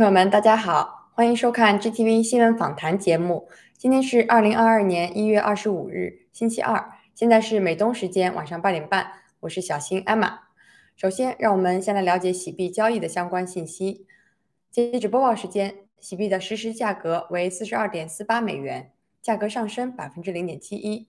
朋友们，大家好，欢迎收看 GTV 新闻访谈节目。今天是二零二二年一月二十五日，星期二，现在是美东时间晚上八点半。我是小新艾玛。首先，让我们先来了解洗币交易的相关信息。截止播报时间，洗币的实时价格为四十二点四八美元，价格上升百分之零点七一。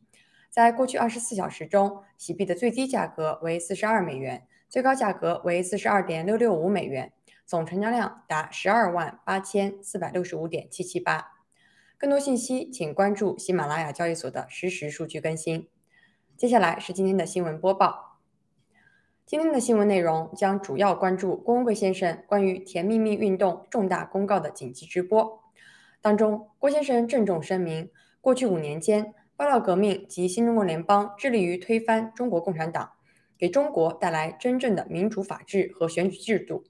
在过去二十四小时中，洗币的最低价格为四十二美元，最高价格为四十二点六六五美元。总成交量达十二万八千四百六十五点七七八。更多信息，请关注喜马拉雅交易所的实时数据更新。接下来是今天的新闻播报。今天的新闻内容将主要关注郭文贵先生关于“甜蜜蜜”运动重大公告的紧急直播。当中，郭先生郑重声明，过去五年间，爆料革命及新中国联邦致力于推翻中国共产党，给中国带来真正的民主法治和选举制度。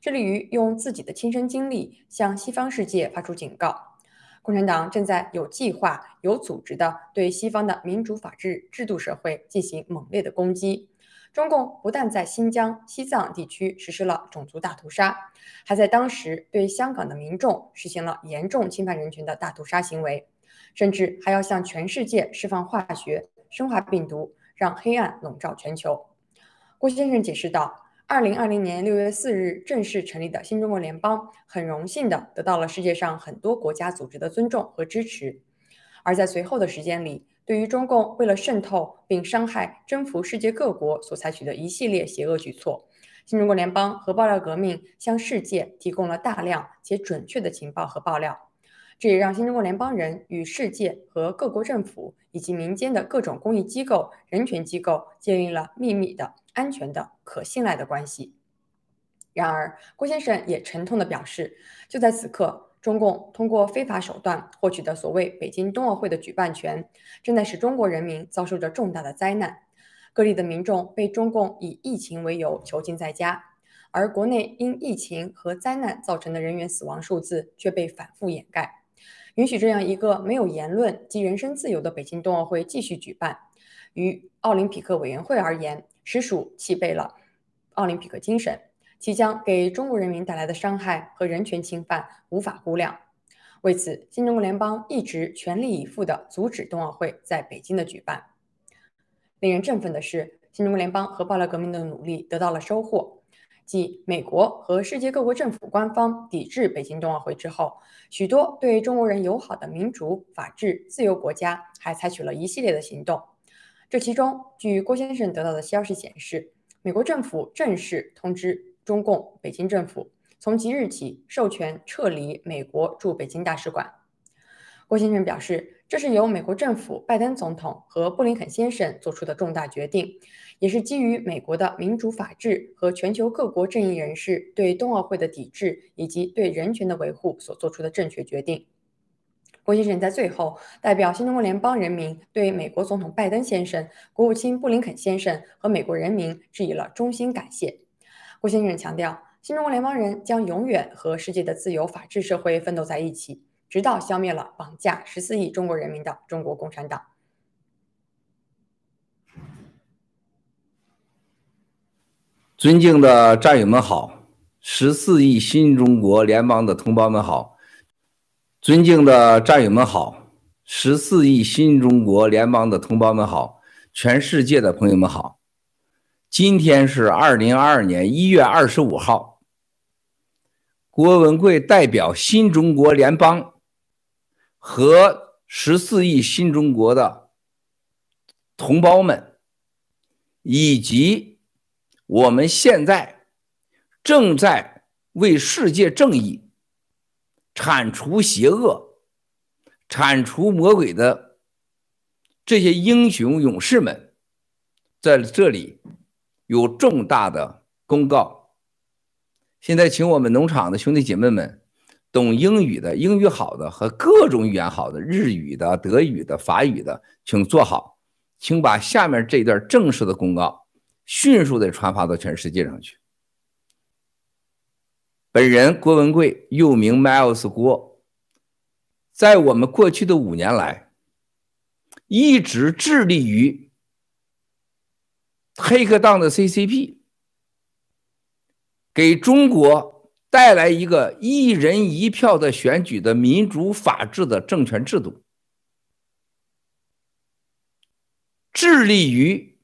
致力于用自己的亲身经历向西方世界发出警告：共产党正在有计划、有组织地对西方的民主法治制度社会进行猛烈的攻击。中共不但在新疆、西藏地区实施了种族大屠杀，还在当时对香港的民众实行了严重侵犯人权的大屠杀行为，甚至还要向全世界释放化学、生化病毒，让黑暗笼罩全球。郭先生解释道。二零二零年六月四日正式成立的新中国联邦，很荣幸地得到了世界上很多国家组织的尊重和支持。而在随后的时间里，对于中共为了渗透并伤害、征服世界各国所采取的一系列邪恶举措，新中国联邦和爆料革命向世界提供了大量且准确的情报和爆料。这也让新中国联邦人与世界和各国政府以及民间的各种公益机构、人权机构建立了秘密的。安全的、可信赖的关系。然而，郭先生也沉痛地表示，就在此刻，中共通过非法手段获取的所谓北京冬奥会的举办权，正在使中国人民遭受着重大的灾难。各地的民众被中共以疫情为由囚禁在家，而国内因疫情和灾难造成的人员死亡数字却被反复掩盖。允许这样一个没有言论及人身自由的北京冬奥会继续举办，于奥林匹克委员会而言。实属气背了奥林匹克精神，其将给中国人民带来的伤害和人权侵犯无法估量。为此，新中国联邦一直全力以赴地阻止冬奥会在北京的举办。令人振奋的是，新中国联邦和爆料革命的努力得到了收获，即美国和世界各国政府官方抵制北京冬奥会之后，许多对中国人友好的民主、法治、自由国家还采取了一系列的行动。这其中，据郭先生得到的消息显示，美国政府正式通知中共北京政府，从即日起授权撤离美国驻北京大使馆。郭先生表示，这是由美国政府拜登总统和布林肯先生做出的重大决定，也是基于美国的民主法治和全球各国正义人士对冬奥会的抵制以及对人权的维护所做出的正确决定。郭先生在最后代表新中国联邦人民对美国总统拜登先生、国务卿布林肯先生和美国人民致以了衷心感谢。郭先生强调，新中国联邦人将永远和世界的自由法治社会奋斗在一起，直到消灭了绑架十四亿中国人民的中国共产党。尊敬的战友们好，十四亿新中国联邦的同胞们好。尊敬的战友们好，十四亿新中国联邦的同胞们好，全世界的朋友们好。今天是二零二二年一月二十五号。郭文贵代表新中国联邦和十四亿新中国的同胞们，以及我们现在正在为世界正义。铲除邪恶、铲除魔鬼的这些英雄勇士们，在这里有重大的公告。现在，请我们农场的兄弟姐妹们，懂英语的、英语好的和各种语言好的，日语的、德语的、法语的，请坐好，请把下面这段正式的公告迅速的传发到全世界上去。本人郭文贵，又名 Miles 郭，在我们过去的五年来，一直致力于黑客党的 CCP，给中国带来一个一人一票的选举的民主法治的政权制度，致力于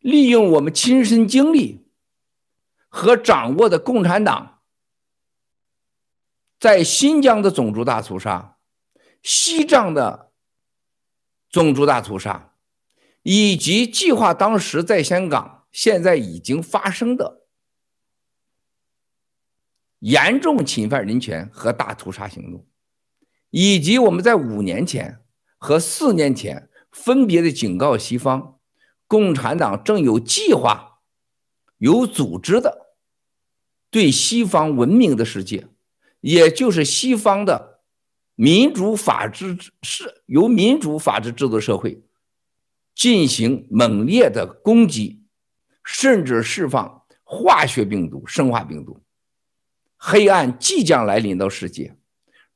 利用我们亲身经历和掌握的共产党在新疆的种族大屠杀、西藏的种族大屠杀，以及计划当时在香港现在已经发生的。严重侵犯人权和大屠杀行动，以及我们在五年前和四年前分别的警告西方，共产党正有计划、有组织的对西方文明的世界，也就是西方的民主法治是由民主法治制度社会进行猛烈的攻击，甚至释放化学病毒、生化病毒。黑暗即将来临到世界，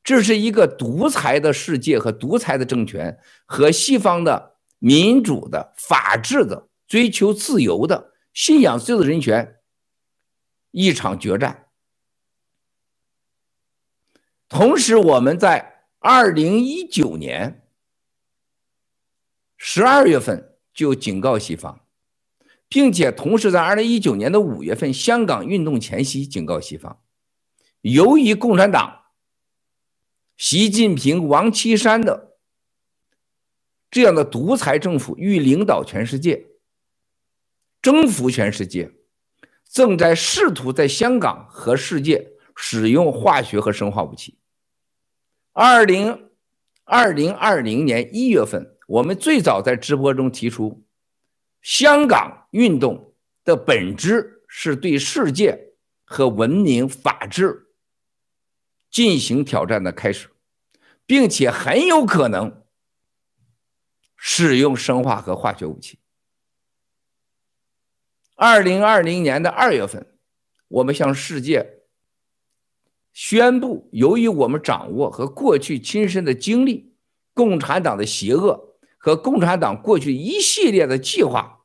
这是一个独裁的世界和独裁的政权和西方的民主的、法治的、追求自由的、信仰自由的人权一场决战。同时，我们在二零一九年十二月份就警告西方，并且同时在二零一九年的五月份香港运动前夕警告西方。由于共产党、习近平、王岐山的这样的独裁政府欲领导全世界、征服全世界，正在试图在香港和世界使用化学和生化武器。二零二零二零年一月份，我们最早在直播中提出，香港运动的本质是对世界和文明、法治。进行挑战的开始，并且很有可能使用生化和化学武器。二零二零年的二月份，我们向世界宣布，由于我们掌握和过去亲身的经历，共产党的邪恶和共产党过去一系列的计划，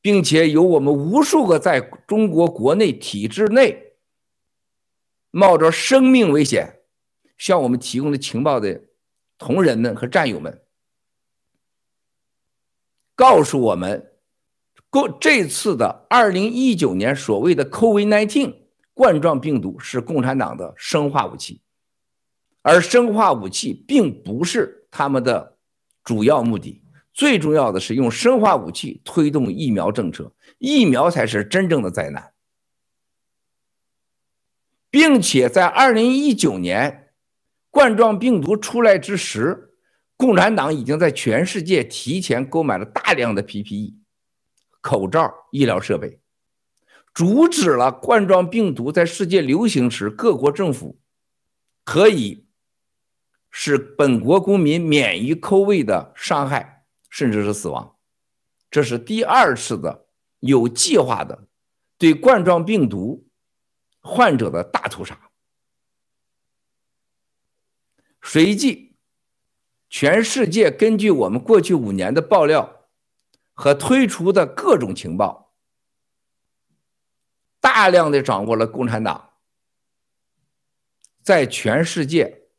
并且有我们无数个在中国国内体制内。冒着生命危险向我们提供的情报的同仁们和战友们，告诉我们，过这次的二零一九年所谓的 COVID-19 冠状病毒是共产党的生化武器，而生化武器并不是他们的主要目的，最重要的是用生化武器推动疫苗政策，疫苗才是真正的灾难。并且在二零一九年冠状病毒出来之时，共产党已经在全世界提前购买了大量的 PPE、口罩、医疗设备，阻止了冠状病毒在世界流行时各国政府可以使本国公民免于扣位的伤害，甚至是死亡。这是第二次的有计划的对冠状病毒。患者的大屠杀，随即，全世界根据我们过去五年的爆料和推出的各种情报，大量的掌握了共产党在全世界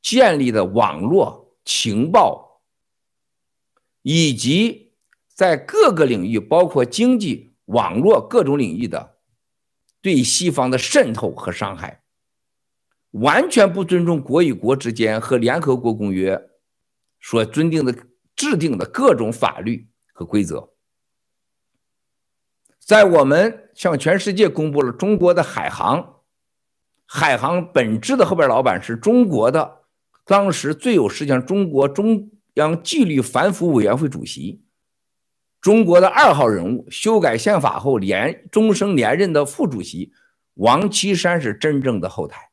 建立的网络情报，以及在各个领域，包括经济、网络各种领域的。对西方的渗透和伤害，完全不尊重国与国之间和联合国公约所尊定的制定的各种法律和规则。在我们向全世界公布了中国的海航，海航本质的后边老板是中国的，当时最有实权中国中央纪律反腐委员会主席。中国的二号人物，修改宪法后连终生连任的副主席王岐山是真正的后台，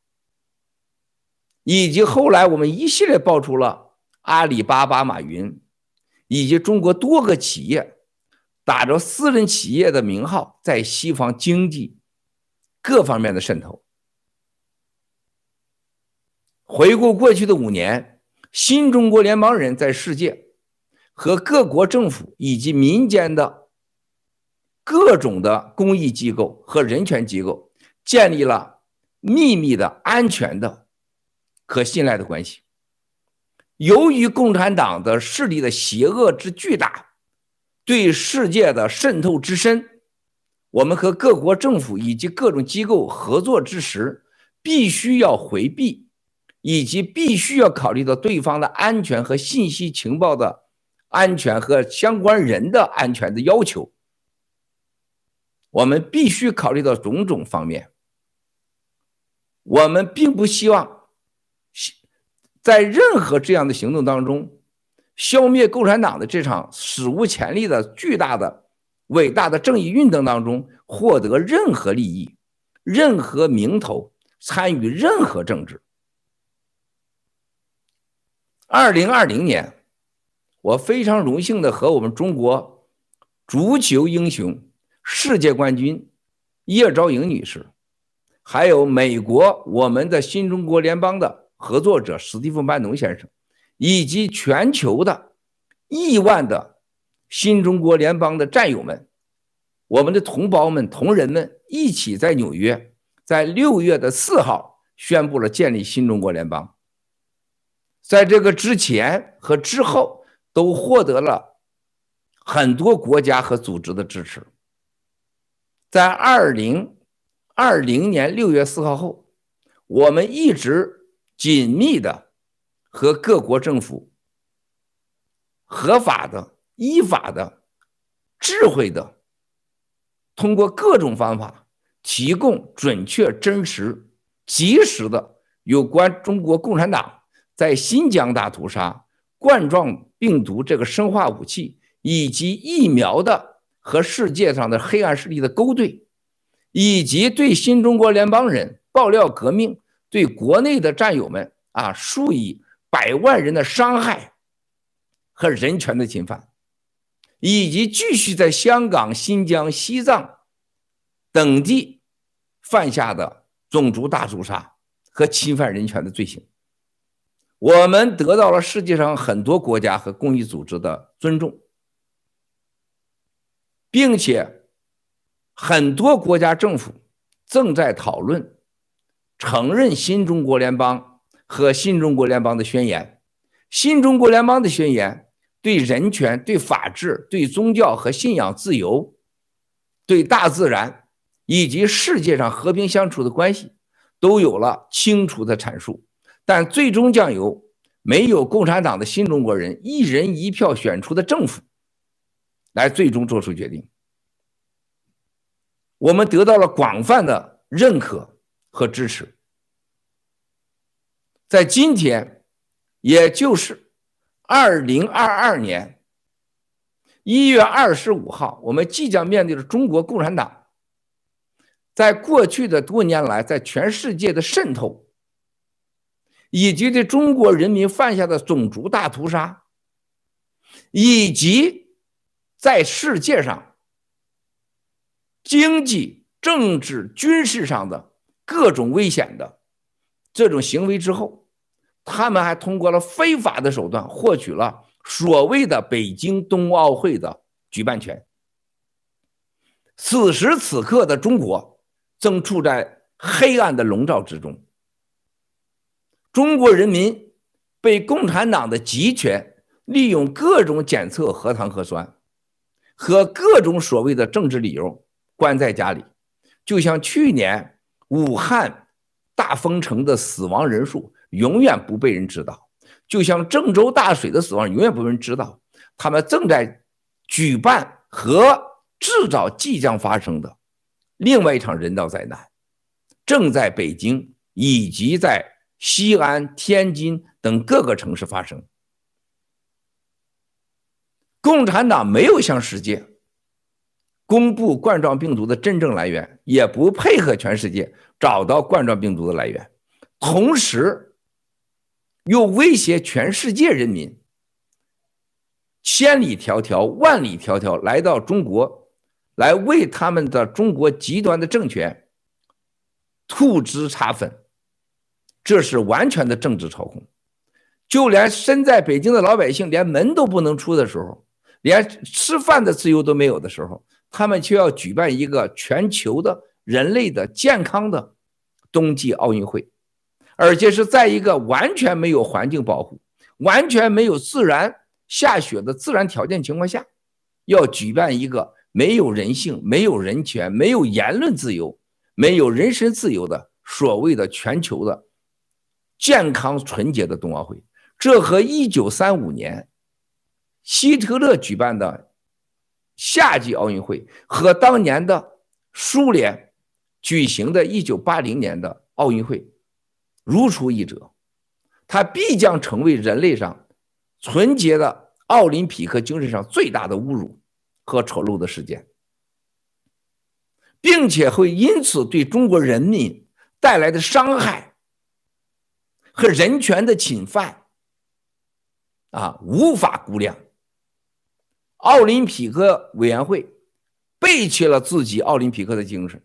以及后来我们一系列爆出了阿里巴巴、马云以及中国多个企业打着私人企业的名号，在西方经济各方面的渗透。回顾过去的五年，新中国联邦人在世界。和各国政府以及民间的各种的公益机构和人权机构建立了秘密的、安全的、可信赖的关系。由于共产党的势力的邪恶之巨大，对世界的渗透之深，我们和各国政府以及各种机构合作之时，必须要回避，以及必须要考虑到对方的安全和信息情报的安全和相关人的安全的要求。我们必须考虑到种种方面。我们并不希望。在任何这样的行动当中，消灭共产党的这场史无前例的巨大的、伟大的正义运动当中，获得任何利益、任何名头、参与任何政治。二零二零年，我非常荣幸的和我们中国足球英雄、世界冠军叶兆莹女士，还有美国我们的新中国联邦的。合作者史蒂夫·班农先生，以及全球的亿万的新中国联邦的战友们，我们的同胞们、同仁们，一起在纽约，在六月的四号宣布了建立新中国联邦。在这个之前和之后，都获得了很多国家和组织的支持。在二零二零年六月四号后，我们一直。紧密的和各国政府合法的、依法的、智慧的，通过各种方法提供准确、真实、及时的有关中国共产党在新疆大屠杀、冠状病毒这个生化武器以及疫苗的和世界上的黑暗势力的勾兑，以及对新中国联邦人爆料革命。对国内的战友们啊，数以百万人的伤害和人权的侵犯，以及继续在香港、新疆、西藏等地犯下的种族大屠杀和侵犯人权的罪行，我们得到了世界上很多国家和公益组织的尊重，并且很多国家政府正在讨论。承认新中国联邦和新中国联邦的宣言，新中国联邦的宣言对人权、对法治、对宗教和信仰自由、对大自然以及世界上和平相处的关系都有了清楚的阐述，但最终将由没有共产党的新中国人一人一票选出的政府来最终做出决定。我们得到了广泛的认可。和支持，在今天，也就是二零二二年一月二十五号，我们即将面对的中国共产党，在过去的多年来，在全世界的渗透，以及对中国人民犯下的种族大屠杀，以及在世界上经济、政治、军事上的。各种危险的这种行为之后，他们还通过了非法的手段获取了所谓的北京冬奥会的举办权。此时此刻的中国正处在黑暗的笼罩之中，中国人民被共产党的集权利用各种检测核糖核酸和各种所谓的政治理由关在家里，就像去年。武汉大丰城的死亡人数永远不被人知道，就像郑州大水的死亡永远不被人知道。他们正在举办和制造即将发生的另外一场人道灾难，正在北京以及在西安、天津等各个城市发生。共产党没有向世界。公布冠状病毒的真正来源，也不配合全世界找到冠状病毒的来源，同时又威胁全世界人民，千里迢迢、万里迢迢来到中国，来为他们的中国极端的政权吐脂擦粉，这是完全的政治操控。就连身在北京的老百姓，连门都不能出的时候，连吃饭的自由都没有的时候。他们却要举办一个全球的人类的健康的冬季奥运会，而且是在一个完全没有环境保护、完全没有自然下雪的自然条件情况下，要举办一个没有人性、没有人权、没有言论自由、没有人身自由的所谓的全球的健康纯洁的冬奥会，这和一九三五年希特勒举办的。夏季奥运会和当年的苏联举行的1980年的奥运会如出一辙，它必将成为人类上纯洁的奥林匹克精神上最大的侮辱和丑陋的事件，并且会因此对中国人民带来的伤害和人权的侵犯啊，无法估量。奥林匹克委员会背弃了自己奥林匹克的精神，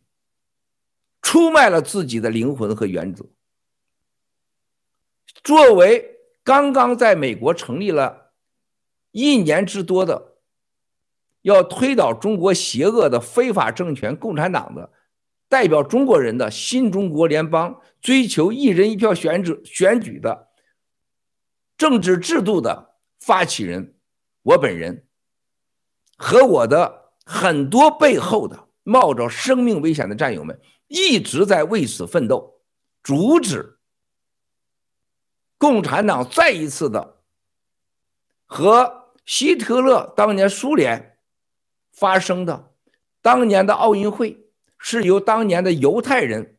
出卖了自己的灵魂和原则。作为刚刚在美国成立了一年之多的，要推倒中国邪恶的非法政权共产党的代表中国人的新中国联邦，追求一人一票选举选举的政治制度的发起人，我本人。和我的很多背后的冒着生命危险的战友们一直在为此奋斗，阻止共产党再一次的和希特勒当年苏联发生的当年的奥运会是由当年的犹太人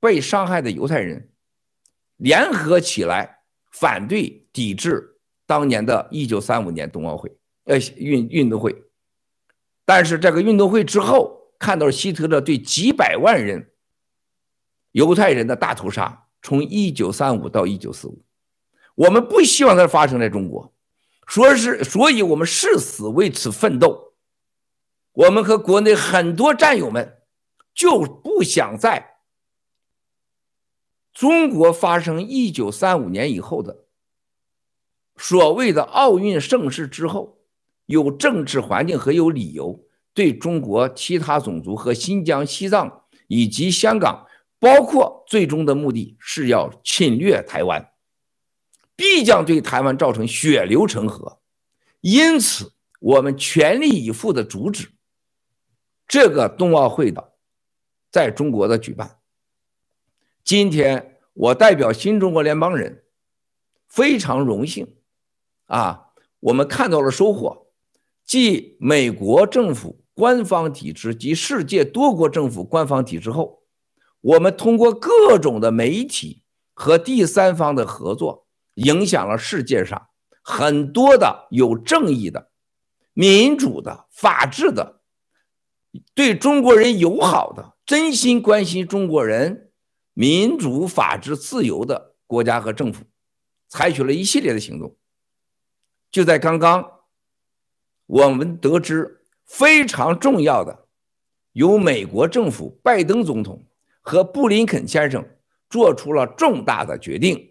被伤害的犹太人联合起来反对抵制当年的一九三五年冬奥会呃运运动会。但是这个运动会之后，看到希特勒对几百万人犹太人的大屠杀，从一九三五到一九四五，我们不希望它发生在中国，说是，所以我们誓死为此奋斗。我们和国内很多战友们就不想在中国发生一九三五年以后的所谓的奥运盛世之后。有政治环境和有理由对中国其他种族和新疆、西藏以及香港，包括最终的目的是要侵略台湾，必将对台湾造成血流成河。因此，我们全力以赴的阻止这个冬奥会的在中国的举办。今天，我代表新中国联邦人非常荣幸啊，我们看到了收获。继美国政府官方体制及世界多国政府官方体制后，我们通过各种的媒体和第三方的合作，影响了世界上很多的有正义的、民主的、法治的、对中国人友好的、真心关心中国人民主、法治、自由的国家和政府，采取了一系列的行动。就在刚刚。我们得知非常重要的，由美国政府拜登总统和布林肯先生做出了重大的决定。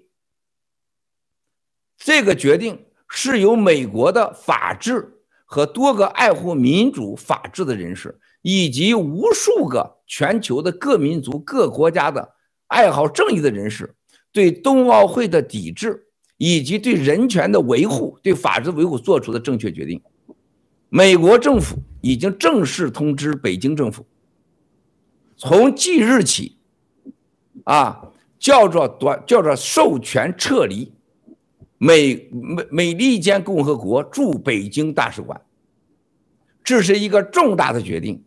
这个决定是由美国的法治和多个爱护民主法治的人士，以及无数个全球的各民族各国家的爱好正义的人士，对冬奥会的抵制以及对人权的维护、对法治维护做出的正确决定。美国政府已经正式通知北京政府，从即日起，啊，叫做短叫做授权撤离美美美利坚共和国驻北京大使馆，这是一个重大的决定，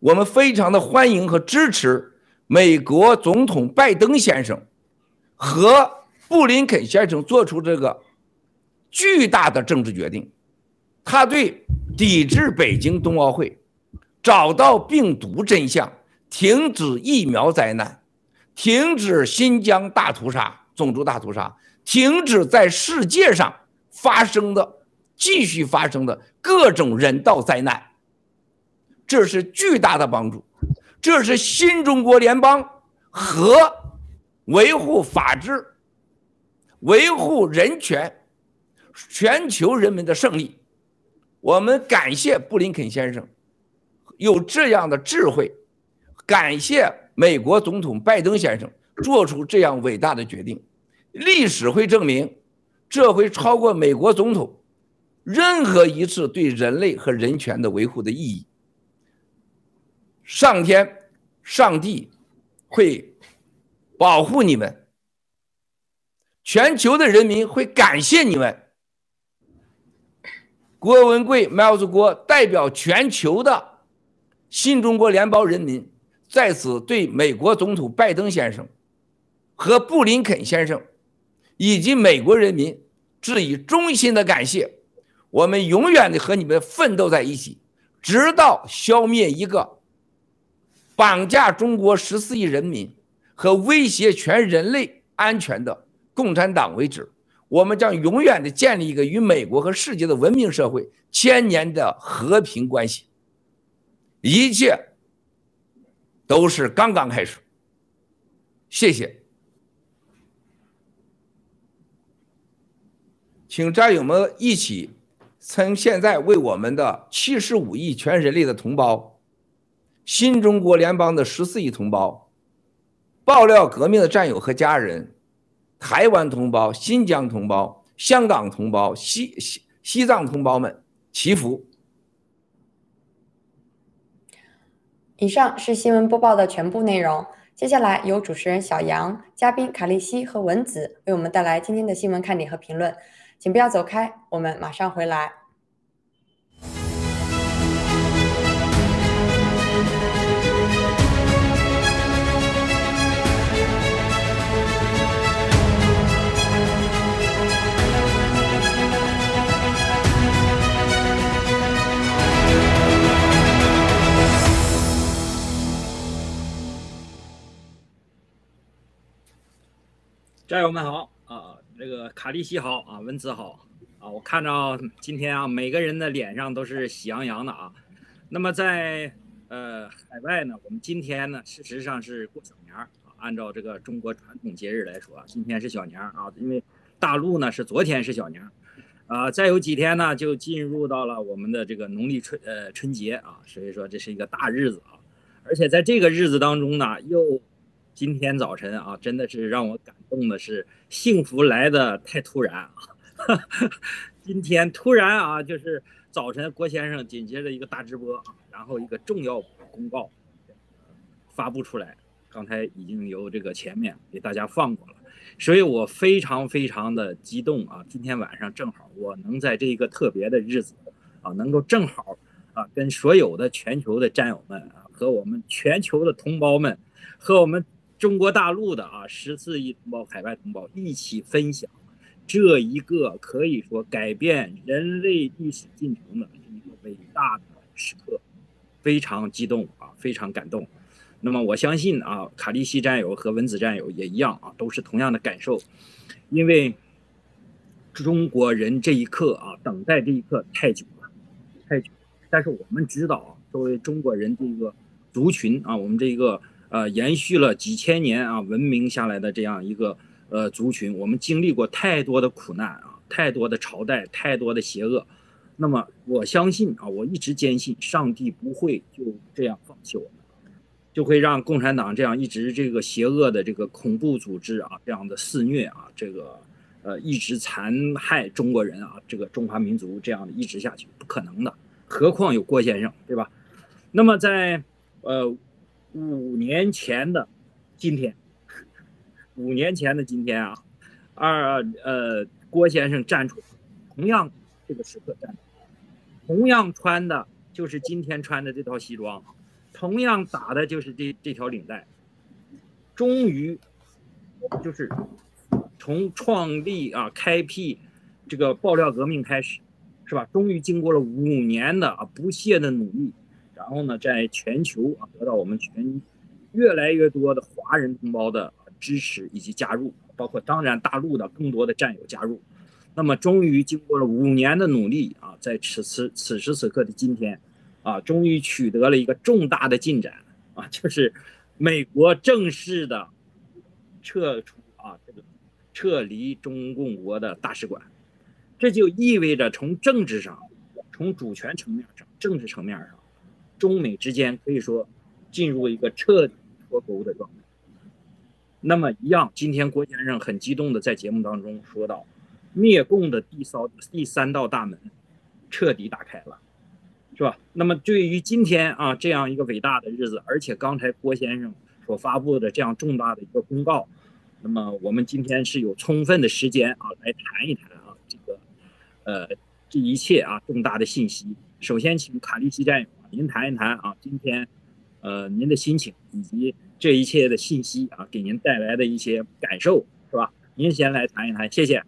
我们非常的欢迎和支持美国总统拜登先生和布林肯先生做出这个巨大的政治决定。他对抵制北京冬奥会、找到病毒真相、停止疫苗灾难、停止新疆大屠杀、种族大屠杀、停止在世界上发生的、继续发生的各种人道灾难，这是巨大的帮助。这是新中国联邦和维护法治、维护人权、全球人民的胜利。我们感谢布林肯先生有这样的智慧，感谢美国总统拜登先生做出这样伟大的决定。历史会证明，这会超过美国总统任何一次对人类和人权的维护的意义。上天、上帝会保护你们，全球的人民会感谢你们。郭文贵、麦子郭代表全球的新中国联邦人民，在此对美国总统拜登先生和布林肯先生以及美国人民致以衷心的感谢。我们永远的和你们奋斗在一起，直到消灭一个绑架中国十四亿人民和威胁全人类安全的共产党为止。我们将永远的建立一个与美国和世界的文明社会千年的和平关系，一切都是刚刚开始。谢谢，请战友们一起，从现在为我们的七十五亿全人类的同胞、新中国联邦的十四亿同胞、爆料革命的战友和家人。台湾同胞、新疆同胞、香港同胞、西西西藏同胞们祈福。以上是新闻播报的全部内容。接下来由主持人小杨、嘉宾卡利西和文子为我们带来今天的新闻看点和评论，请不要走开，我们马上回来。战友们好啊，这个卡利西好啊，文子好啊，我看着今天啊，每个人的脸上都是喜洋洋的啊。那么在呃海外呢，我们今天呢，事实上是过小年儿啊，按照这个中国传统节日来说啊，今天是小年儿啊，因为大陆呢是昨天是小年儿啊，再有几天呢就进入到了我们的这个农历春呃春节啊，所以说这是一个大日子啊，而且在这个日子当中呢，又今天早晨啊，真的是让我感动的是，幸福来的太突然啊！今天突然啊，就是早晨郭先生紧接着一个大直播啊，然后一个重要公告发布出来，刚才已经由这个前面给大家放过了，所以我非常非常的激动啊！今天晚上正好我能在这一个特别的日子啊，能够正好啊，跟所有的全球的战友们啊，和我们全球的同胞们，和我们。中国大陆的啊十四亿同胞、海外同胞一起分享这一个可以说改变人类历史进程的一个伟大的时刻，非常激动啊，非常感动。那么我相信啊，卡利西战友和文子战友也一样啊，都是同样的感受，因为中国人这一刻啊，等待这一刻太久了，太久了。但是我们知道啊，作为中国人这个族群啊，我们这一个。呃，延续了几千年啊，文明下来的这样一个呃族群，我们经历过太多的苦难啊，太多的朝代，太多的邪恶。那么我相信啊，我一直坚信，上帝不会就这样放弃我们，就会让共产党这样一直这个邪恶的这个恐怖组织啊，这样的肆虐啊，这个呃一直残害中国人啊，这个中华民族这样的一直下去，不可能的。何况有郭先生，对吧？那么在呃。五年前的今天，五年前的今天啊，二呃郭先生站出，同样这个时刻站，同样穿的就是今天穿的这套西装，同样打的就是这这条领带，终于就是从创立啊开辟这个爆料革命开始，是吧？终于经过了五年的啊不懈的努力。然后呢，在全球啊得到我们全越来越多的华人同胞的支持以及加入，包括当然大陆的更多的战友加入。那么，终于经过了五年的努力啊，在此此此时此刻的今天，啊，终于取得了一个重大的进展啊，就是美国正式的撤出啊这个撤离中共国的大使馆，这就意味着从政治上，从主权层面上，政治层面上。中美之间可以说进入一个彻底脱钩的状态。那么一样，今天郭先生很激动的在节目当中说到，灭共的第三第三道大门彻底打开了，是吧？那么对于今天啊这样一个伟大的日子，而且刚才郭先生所发布的这样重大的一个公告，那么我们今天是有充分的时间啊来谈一谈啊这个呃这一切啊重大的信息。首先，请卡利西战友您谈一谈啊今天呃您的心情以及。这一切的信息啊，给您带来的一些感受是吧？您先来谈一谈，谢谢。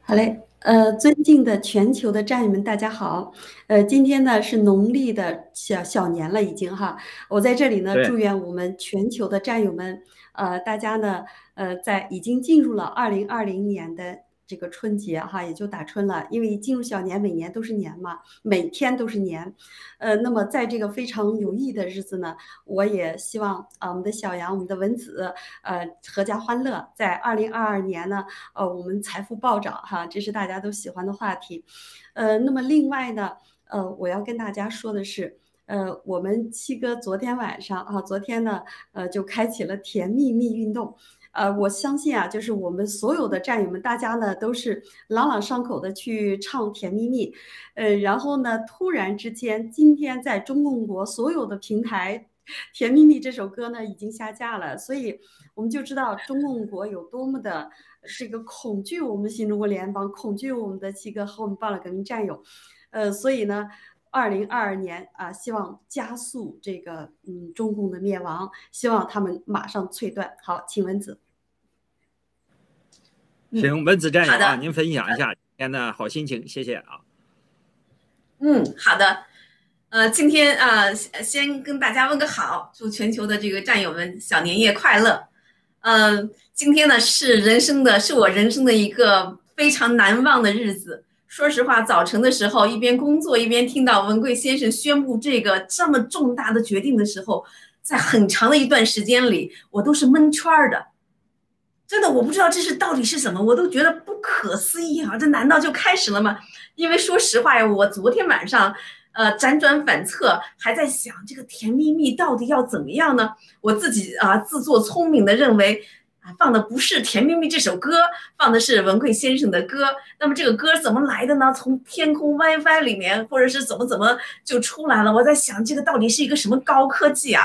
好嘞，呃，尊敬的全球的战友们，大家好。呃，今天呢是农历的小小年了，已经哈。我在这里呢，祝愿我们全球的战友们，呃，大家呢，呃，在已经进入了二零二零年的。这个春节哈也就打春了，因为进入小年，每年都是年嘛，每天都是年，呃，那么在这个非常有意义的日子呢，我也希望啊，我们的小杨，我们的文子，呃，阖家欢乐，在二零二二年呢，呃，我们财富暴涨哈，这是大家都喜欢的话题，呃，那么另外呢，呃，我要跟大家说的是，呃，我们七哥昨天晚上啊，昨天呢，呃，就开启了甜蜜蜜运动。呃，我相信啊，就是我们所有的战友们，大家呢都是朗朗上口的去唱《甜蜜蜜》，呃，然后呢，突然之间，今天在中共国所有的平台，《甜蜜蜜》这首歌呢已经下架了，所以我们就知道中共国有多么的这个恐惧我们新中国联邦，恐惧我们的七哥和我们半了革命战友，呃，所以呢，二零二二年啊，希望加速这个嗯中共的灭亡，希望他们马上脆断。好，请文子。行，文子战友啊，您分享一下今天的好心情，谢谢啊。嗯，好的，呃，今天啊，先跟大家问个好，祝全球的这个战友们小年夜快乐。嗯，今天呢是人生的，是我人生的一个非常难忘的日子。说实话，早晨的时候一边工作一边听到文贵先生宣布这个这么重大的决定的时候，在很长的一段时间里，我都是蒙圈的。真的，我不知道这是到底是什么，我都觉得不可思议啊！这难道就开始了吗？因为说实话呀，我昨天晚上，呃，辗转反侧，还在想这个甜蜜蜜到底要怎么样呢？我自己啊，自作聪明的认为，啊，放的不是甜蜜蜜这首歌，放的是文贵先生的歌。那么这个歌怎么来的呢？从天空 WiFi 里面，或者是怎么怎么就出来了？我在想，这个到底是一个什么高科技啊？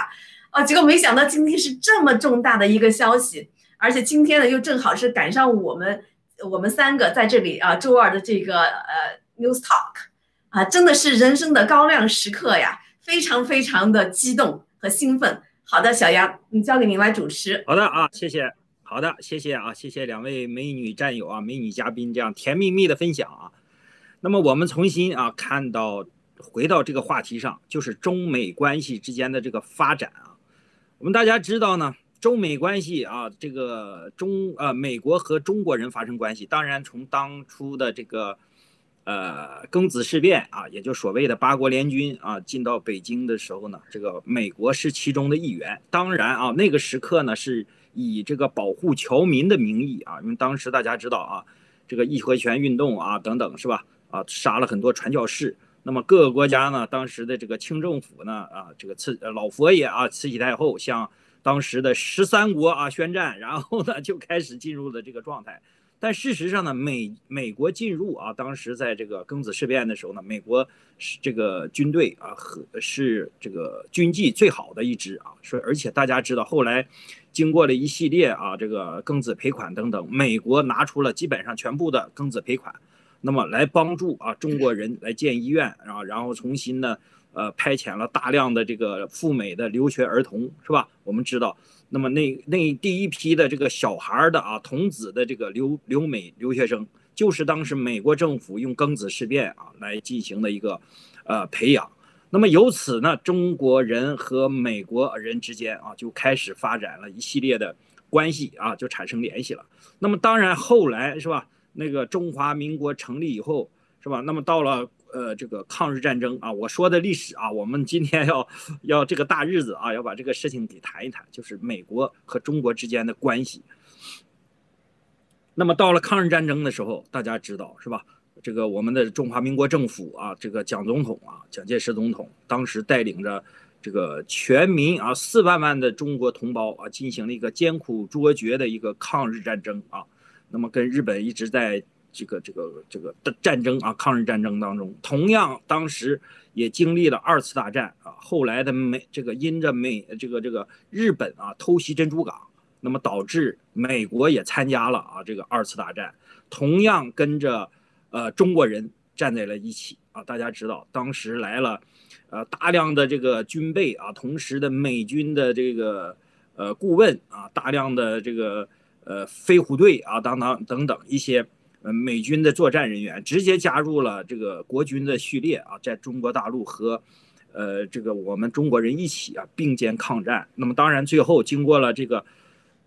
啊，结果没想到今天是这么重大的一个消息。而且今天呢，又正好是赶上我们我们三个在这里啊，周二的这个呃 news talk，啊，真的是人生的高亮时刻呀，非常非常的激动和兴奋。好的，小杨，你交给您来主持。好的啊，谢谢。好的，谢谢啊，谢谢两位美女战友啊，美女嘉宾这样甜蜜蜜的分享啊。那么我们重新啊看到回到这个话题上，就是中美关系之间的这个发展啊。我们大家知道呢。中美关系啊，这个中呃美国和中国人发生关系，当然从当初的这个呃庚子事变啊，也就所谓的八国联军啊进到北京的时候呢，这个美国是其中的一员。当然啊，那个时刻呢是以这个保护侨民的名义啊，因为当时大家知道啊，这个义和拳运动啊等等是吧？啊，杀了很多传教士。那么各个国家呢，当时的这个清政府呢啊，这个慈老佛爷啊，慈禧太后向。当时的十三国啊宣战，然后呢就开始进入了这个状态。但事实上呢，美美国进入啊，当时在这个庚子事变的时候呢，美国是这个军队啊和是这个军纪最好的一支啊。说而且大家知道，后来经过了一系列啊这个庚子赔款等等，美国拿出了基本上全部的庚子赔款，那么来帮助啊中国人来建医院，然后然后重新呢。呃，派遣了大量的这个赴美的留学儿童，是吧？我们知道，那么那那第一批的这个小孩的啊，童子的这个留留美留学生，就是当时美国政府用庚子事变啊来进行的一个呃培养。那么由此呢，中国人和美国人之间啊就开始发展了一系列的关系啊，就产生联系了。那么当然后来是吧？那个中华民国成立以后是吧？那么到了。呃，这个抗日战争啊，我说的历史啊，我们今天要要这个大日子啊，要把这个事情给谈一谈，就是美国和中国之间的关系。那么到了抗日战争的时候，大家知道是吧？这个我们的中华民国政府啊，这个蒋总统啊，蒋介石总统当时带领着这个全民啊四万万的中国同胞啊进行了一个艰苦卓绝的一个抗日战争啊。那么跟日本一直在这个这个这个的战争啊抗日战争当中，同样当时也经历了二次大战啊。后来的美这个因着美这个这个日本啊偷袭珍珠港，那么导致美国也参加了啊这个二次大战，同样跟着呃中国人站在了一起啊。大家知道当时来了。呃，大量的这个军备啊，同时的美军的这个呃顾问啊，大量的这个呃飞虎队啊，等等等等一些呃美军的作战人员，直接加入了这个国军的序列啊，在中国大陆和呃这个我们中国人一起啊并肩抗战。那么当然最后经过了这个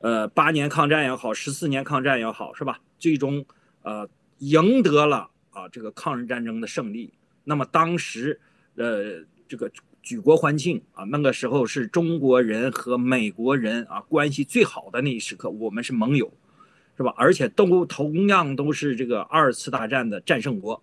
呃八年抗战也好，十四年抗战也好，是吧？最终呃赢得了啊这个抗日战争的胜利。那么当时呃。这个举国欢庆啊，那个时候是中国人和美国人啊关系最好的那一时刻，我们是盟友，是吧？而且都同样都是这个二次大战的战胜国。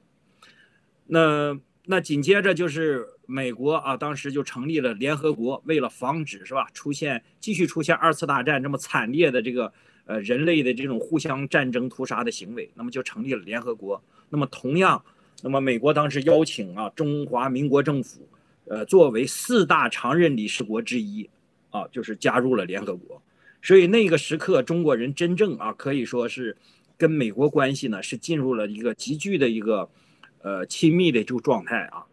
那那紧接着就是美国啊，当时就成立了联合国，为了防止是吧出现继续出现二次大战这么惨烈的这个呃人类的这种互相战争屠杀的行为，那么就成立了联合国。那么同样，那么美国当时邀请啊中华民国政府。呃，作为四大常任理事国之一，啊，就是加入了联合国，所以那个时刻，中国人真正啊，可以说是跟美国关系呢是进入了一个急剧的一个呃亲密的这个状态啊，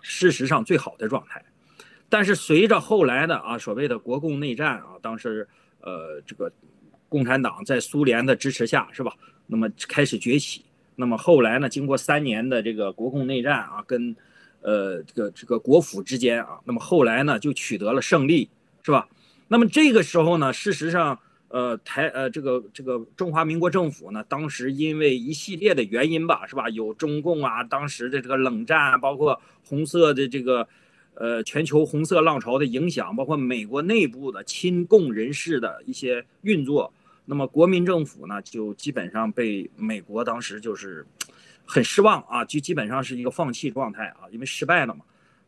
事实上最好的状态。但是随着后来的啊所谓的国共内战啊，当时呃这个共产党在苏联的支持下是吧，那么开始崛起。那么后来呢，经过三年的这个国共内战啊，跟呃，这个这个国府之间啊，那么后来呢就取得了胜利，是吧？那么这个时候呢，事实上，呃，台呃这个这个中华民国政府呢，当时因为一系列的原因吧，是吧？有中共啊，当时的这个冷战，包括红色的这个呃全球红色浪潮的影响，包括美国内部的亲共人士的一些运作，那么国民政府呢，就基本上被美国当时就是。很失望啊，就基本上是一个放弃状态啊，因为失败了嘛。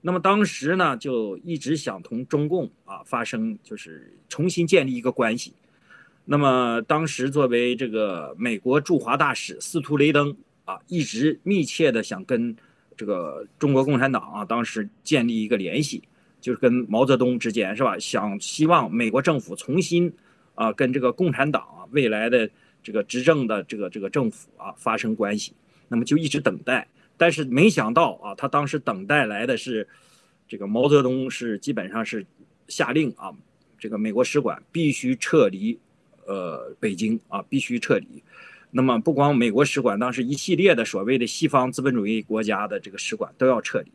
那么当时呢，就一直想同中共啊发生，就是重新建立一个关系。那么当时作为这个美国驻华大使司徒雷登啊，一直密切的想跟这个中国共产党啊，当时建立一个联系，就是跟毛泽东之间是吧？想希望美国政府重新啊跟这个共产党啊未来的这个执政的这个这个政府啊发生关系。那么就一直等待，但是没想到啊，他当时等待来的是，这个毛泽东是基本上是下令啊，这个美国使馆必须撤离，呃，北京啊，必须撤离。那么不光美国使馆，当时一系列的所谓的西方资本主义国家的这个使馆都要撤离。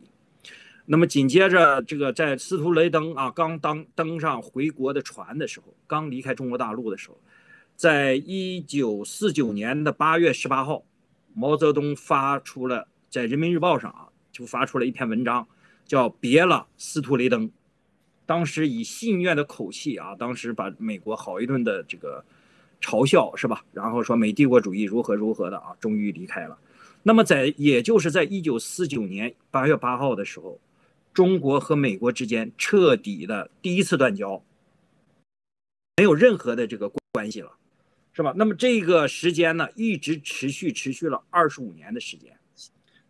那么紧接着，这个在司徒雷登啊刚当登上回国的船的时候，刚离开中国大陆的时候，在一九四九年的八月十八号。毛泽东发出了在人民日报上啊，就发出了一篇文章，叫《别了，司徒雷登》。当时以戏谑的口气啊，当时把美国好一顿的这个嘲笑是吧？然后说美帝国主义如何如何的啊，终于离开了。那么在也就是在一九四九年八月八号的时候，中国和美国之间彻底的第一次断交，没有任何的这个关系了。是吧？那么这个时间呢，一直持续持续了二十五年的时间。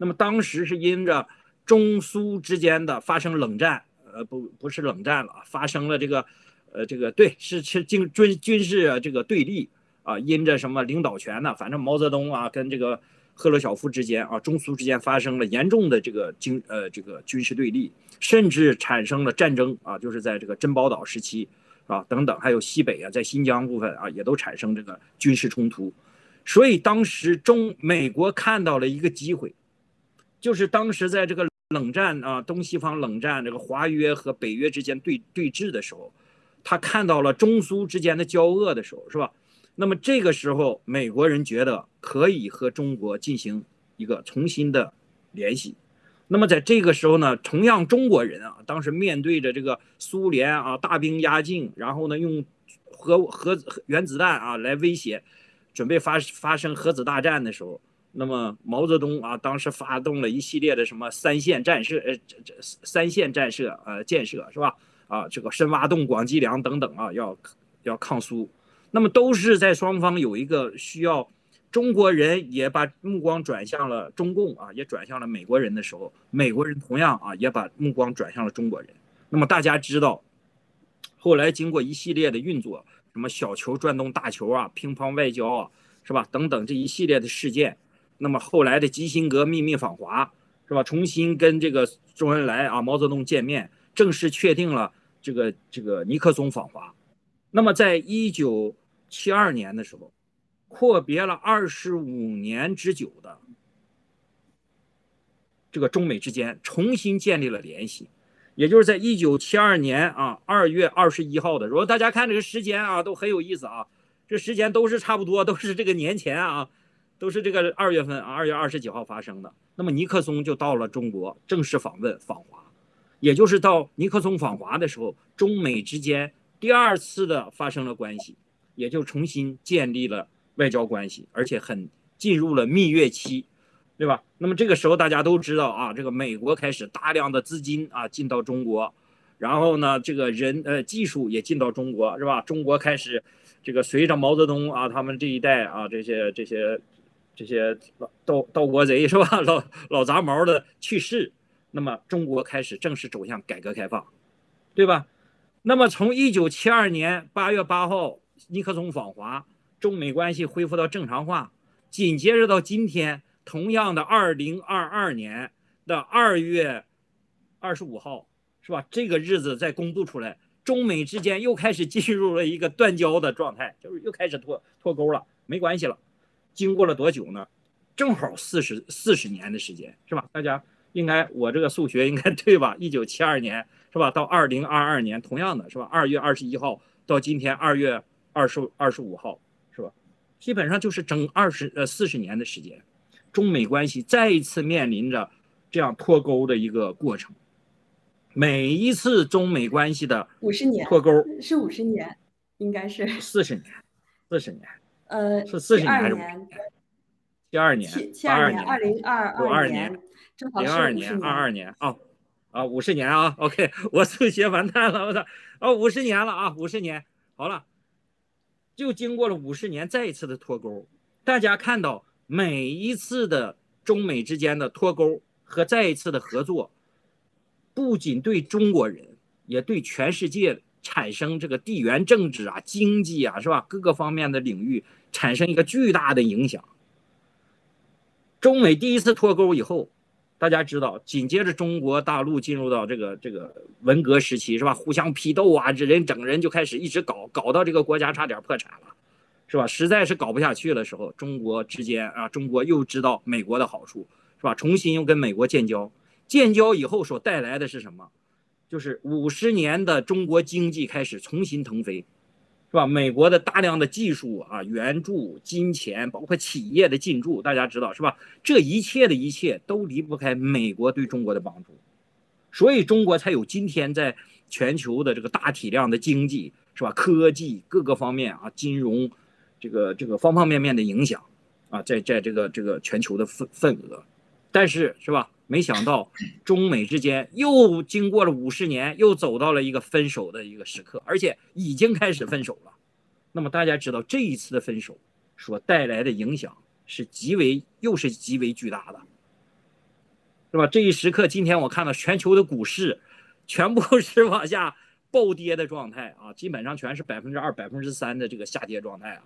那么当时是因着中苏之间的发生冷战，呃，不不是冷战了，发生了这个，呃，这个对，是是军军军事这个对立啊，因着什么领导权呢？反正毛泽东啊跟这个赫鲁晓夫之间啊，中苏之间发生了严重的这个军呃这个军事对立，甚至产生了战争啊，就是在这个珍宝岛时期。啊，等等，还有西北啊，在新疆部分啊，也都产生这个军事冲突，所以当时中美国看到了一个机会，就是当时在这个冷战啊，东西方冷战这个华约和北约之间对对峙的时候，他看到了中苏之间的交恶的时候，是吧？那么这个时候，美国人觉得可以和中国进行一个重新的联系。那么在这个时候呢，同样中国人啊，当时面对着这个苏联啊大兵压境，然后呢用核核原子弹啊来威胁，准备发发生核子大战的时候，那么毛泽东啊，当时发动了一系列的什么三线战设，呃，这这三线战设，呃，建设是吧？啊，这个深挖洞、广积粮等等啊，要要抗苏，那么都是在双方有一个需要，中国人也把目光转向了中共啊，也转向了美国人的时候，美国人同样啊也把目光转向了中国人。那么大家知道，后来经过一系列的运作，什么小球转动大球啊，乒乓外交啊，是吧？等等这一系列的事件。那么后来的基辛格秘密访华，是吧？重新跟这个周恩来啊、毛泽东见面，正式确定了这个这个尼克松访华。那么在一九七二年的时候，阔别了二十五年之久的这个中美之间重新建立了联系，也就是在一九七二年啊二月二十一号的，如果大家看这个时间啊，都很有意思啊，这时间都是差不多，都是这个年前啊。都是这个二月份啊，二月二十几号发生的。那么尼克松就到了中国，正式访问访华，也就是到尼克松访华的时候，中美之间第二次的发生了关系，也就重新建立了外交关系，而且很进入了蜜月期，对吧？那么这个时候大家都知道啊，这个美国开始大量的资金啊进到中国，然后呢，这个人呃技术也进到中国，是吧？中国开始这个随着毛泽东啊他们这一代啊这些这些。这些盗盗国贼 是吧？老老杂毛的去世，那么中国开始正式走向改革开放，对吧？那么从一九七二年八月八号尼克松访华，中美关系恢复到正常化，紧接着到今天，同样的二零二二年的二月二十五号，是吧？这个日子再公布出来，中美之间又开始进入了一个断交的状态，就是又开始脱脱钩了，没关系了。经过了多久呢？正好四十四十年的时间，是吧？大家应该我这个数学应该 对吧？一九七二年是吧？到二零二二年，同样的是吧？二月二十一号到今天二月二十二十五号是吧？基本上就是整二十呃四十年的时间，中美关系再一次面临着这样脱钩的一个过程。每一次中美关系的五十年脱钩是五十年，应该是四十年，四十年。呃，是四十年还是年？七二年，七二年，二零二二年，正好零二年，二二年啊啊，五十年啊，OK，我数学完蛋了，我操，哦，五十年了啊，五十年，好了，就经过了五十年再一次的脱钩，大家看到每一次的中美之间的脱钩和再一次的合作，不仅对中国人，也对全世界产生这个地缘政治啊、经济啊，是吧？各个方面的领域。产生一个巨大的影响。中美第一次脱钩以后，大家知道，紧接着中国大陆进入到这个这个文革时期，是吧？互相批斗啊，这人整个人就开始一直搞，搞到这个国家差点破产了，是吧？实在是搞不下去的时候，中国之间啊，中国又知道美国的好处，是吧？重新又跟美国建交，建交以后所带来的是什么？就是五十年的中国经济开始重新腾飞。是吧？美国的大量的技术啊、援助、金钱，包括企业的进驻，大家知道是吧？这一切的一切都离不开美国对中国的帮助，所以中国才有今天在全球的这个大体量的经济，是吧？科技各个方面啊，金融，这个这个方方面面的影响啊，在在这个这个全球的份份额，但是是吧？没想到，中美之间又经过了五十年，又走到了一个分手的一个时刻，而且已经开始分手了。那么大家知道，这一次的分手所带来的影响是极为又是极为巨大的，是吧？这一时刻，今天我看到全球的股市全部是往下暴跌的状态啊，基本上全是百分之二、百分之三的这个下跌状态啊，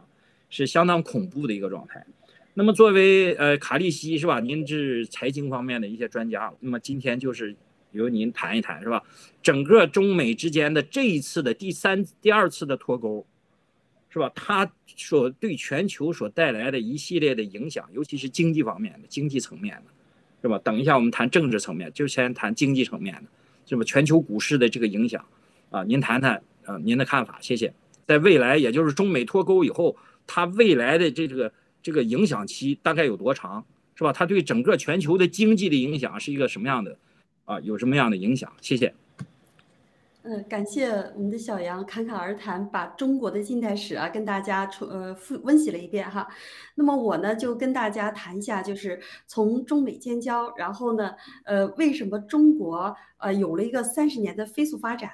是相当恐怖的一个状态。那么作为呃卡利西是吧？您是财经方面的一些专家，那么今天就是由您谈一谈是吧？整个中美之间的这一次的第三、第二次的脱钩，是吧？它所对全球所带来的一系列的影响，尤其是经济方面的、经济层面的，是吧？等一下我们谈政治层面，就先谈经济层面的，是吧？全球股市的这个影响啊，您谈谈啊，您的看法，谢谢。在未来，也就是中美脱钩以后，它未来的这个。这个影响期大概有多长，是吧？它对整个全球的经济的影响是一个什么样的？啊，有什么样的影响？谢谢。嗯，感谢我们的小杨侃侃而谈，把中国的近代史啊跟大家重呃复温习了一遍哈。那么我呢就跟大家谈一下，就是从中美建交，然后呢，呃，为什么中国呃有了一个三十年的飞速发展？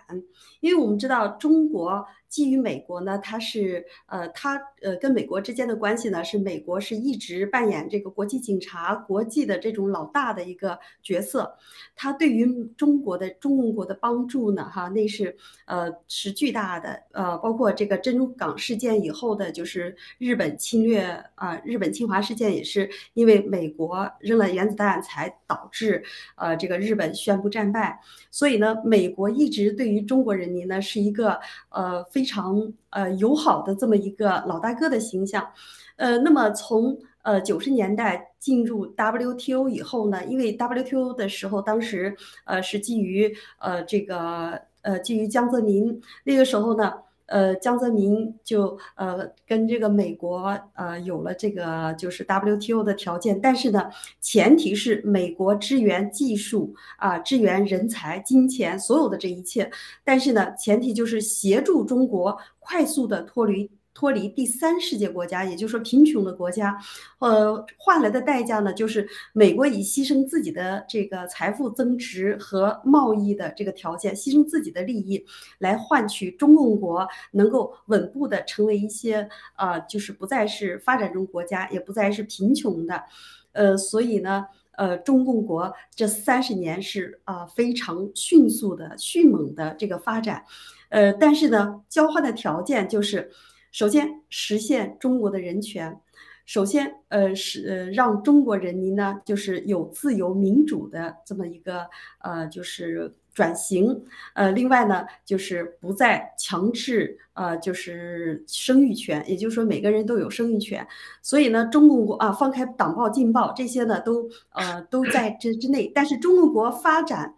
因为我们知道中国。基于美国呢，它是呃，它呃跟美国之间的关系呢，是美国是一直扮演这个国际警察、国际的这种老大的一个角色。它对于中国的中共国的帮助呢，哈，那是呃是巨大的。呃，包括这个珍珠港事件以后的，就是日本侵略啊，日本侵华事件也是因为美国扔了原子弹才导致呃这个日本宣布战败。所以呢，美国一直对于中国人民呢是一个呃非。常呃友好的这么一个老大哥的形象，呃，那么从呃九十年代进入 WTO 以后呢，因为 WTO 的时候，当时呃是基于呃这个呃基于江泽民那个时候呢。呃，江泽民就呃跟这个美国呃有了这个就是 WTO 的条件，但是呢，前提是美国支援技术啊，支援人才、金钱，所有的这一切，但是呢，前提就是协助中国快速的脱离。脱离第三世界国家，也就是说贫穷的国家，呃，换来的代价呢，就是美国以牺牲自己的这个财富增值和贸易的这个条件，牺牲自己的利益，来换取中共国能够稳步的成为一些呃，就是不再是发展中国家，也不再是贫穷的，呃，所以呢，呃，中共国这三十年是啊非常迅速的、迅猛的这个发展，呃，但是呢，交换的条件就是。首先实现中国的人权，首先呃是呃让中国人民呢就是有自由民主的这么一个呃就是转型，呃另外呢就是不再强制呃就是生育权，也就是说每个人都有生育权，所以呢中共国啊放开党报禁报这些呢都呃都在这之内，但是中共国发展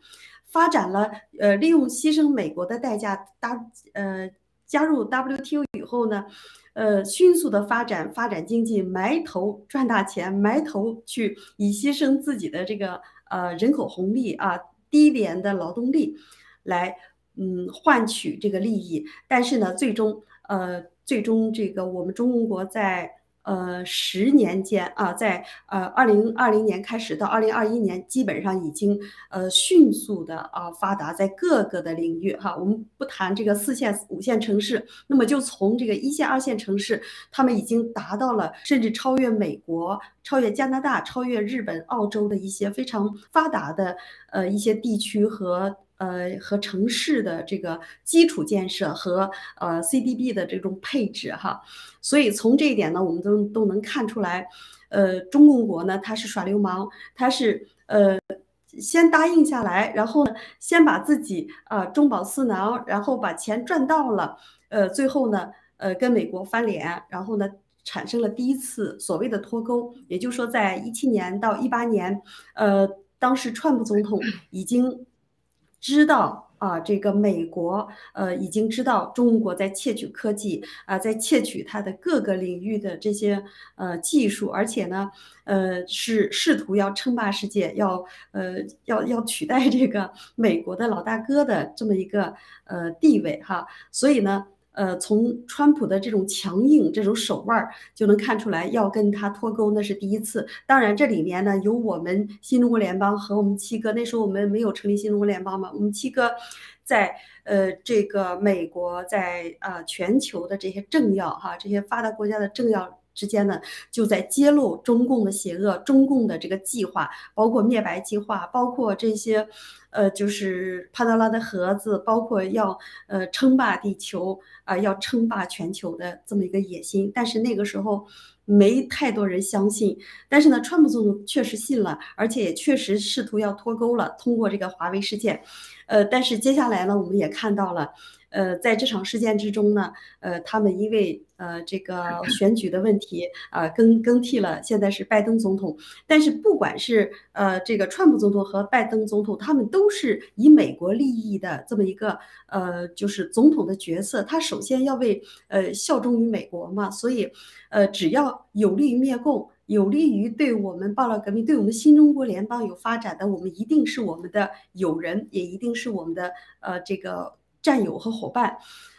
发展了呃利用牺牲美国的代价搭呃。加入 WTO 以后呢，呃，迅速的发展，发展经济，埋头赚大钱，埋头去以牺牲自己的这个呃人口红利啊，低廉的劳动力，来嗯换取这个利益。但是呢，最终呃，最终这个我们中国国在。呃，十年间啊，在呃二零二零年开始到二零二一年，基本上已经呃迅速的啊发达在各个的领域哈。我们不谈这个四线、五线城市，那么就从这个一线、二线城市，他们已经达到了甚至超越美国、超越加拿大、超越日本、澳洲的一些非常发达的呃一些地区和。呃，和城市的这个基础建设和呃 CDB 的这种配置哈，所以从这一点呢，我们都都能看出来，呃，中共国呢，他是耍流氓，他是呃先答应下来，然后呢，先把自己啊中饱私囊，然后把钱赚到了，呃，最后呢，呃，跟美国翻脸，然后呢，产生了第一次所谓的脱钩，也就是说，在一七年到一八年，呃，当时川普总统已经。知道啊，这个美国呃已经知道中国在窃取科技啊，在窃取它的各个领域的这些呃技术，而且呢，呃是试图要称霸世界，要呃要要取代这个美国的老大哥的这么一个呃地位哈，所以呢。呃，从川普的这种强硬、这种手腕儿就能看出来，要跟他脱钩那是第一次。当然，这里面呢有我们新中国联邦和我们七哥，那时候我们没有成立新中国联邦嘛，我们七哥在呃这个美国，在啊全球的这些政要哈，这些发达国家的政要。之间呢，就在揭露中共的邪恶，中共的这个计划，包括灭白计划，包括这些，呃，就是潘多拉的盒子，包括要呃称霸地球啊，要称霸全球的这么一个野心。但是那个时候没太多人相信，但是呢，川普总统确实信了，而且也确实试图要脱钩了，通过这个华为事件，呃，但是接下来呢，我们也看到了。呃，在这场事件之中呢，呃，他们因为呃这个 选举的问题啊，更更替了，现在是拜登总统。但是不管是呃这个川普总统和拜登总统，他们都是以美国利益的这么一个呃就是总统的角色，他首先要为呃效忠于美国嘛，所以呃只要有利于灭共，有利于对我们暴乱革命，对我们新中国联邦有发展的，我们一定是我们的友人，也一定是我们的呃这个。战友和伙伴。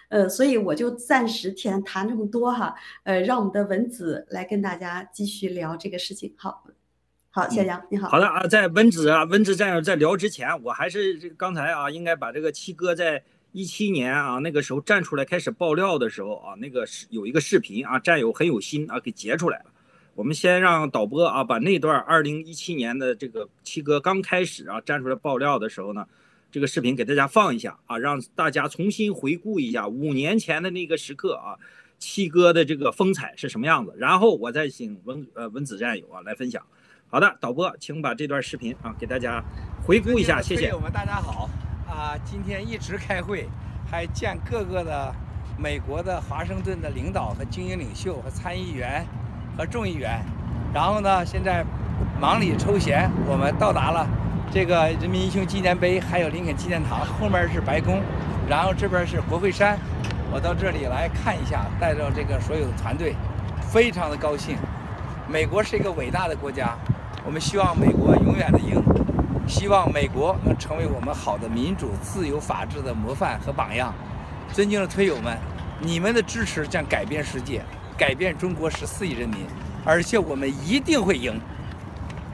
呃，所以我就暂时谈谈这么多哈，呃，让我们的文子来跟大家继续聊这个事情。好，好，小杨你好。好的啊，在文子啊，文子战友在聊之前，我还是这刚才啊，应该把这个七哥在一七年啊那个时候站出来开始爆料的时候啊，那个是有一个视频啊，战友很有心啊，给截出来了。我们先让导播啊把那段二零一七年的这个七哥刚开始啊站出来爆料的时候呢。这个视频给大家放一下啊，让大家重新回顾一下五年前的那个时刻啊，七哥的这个风采是什么样子。然后我再请文呃文子战友啊来分享。好的，导播，请把这段视频啊给大家回顾一下，谢谢。友们，大家好啊！今天一直开会，还见各个的美国的华盛顿的领导和精英领袖和参议员和众议员。然后呢，现在忙里抽闲，我们到达了。这个人民英雄纪念碑，还有林肯纪念堂，后面是白宫，然后这边是国会山。我到这里来看一下，带着这个所有的团队，非常的高兴。美国是一个伟大的国家，我们希望美国永远的赢，希望美国能成为我们好的民主、自由、法治的模范和榜样。尊敬的推友们，你们的支持将改变世界，改变中国十四亿人民，而且我们一定会赢。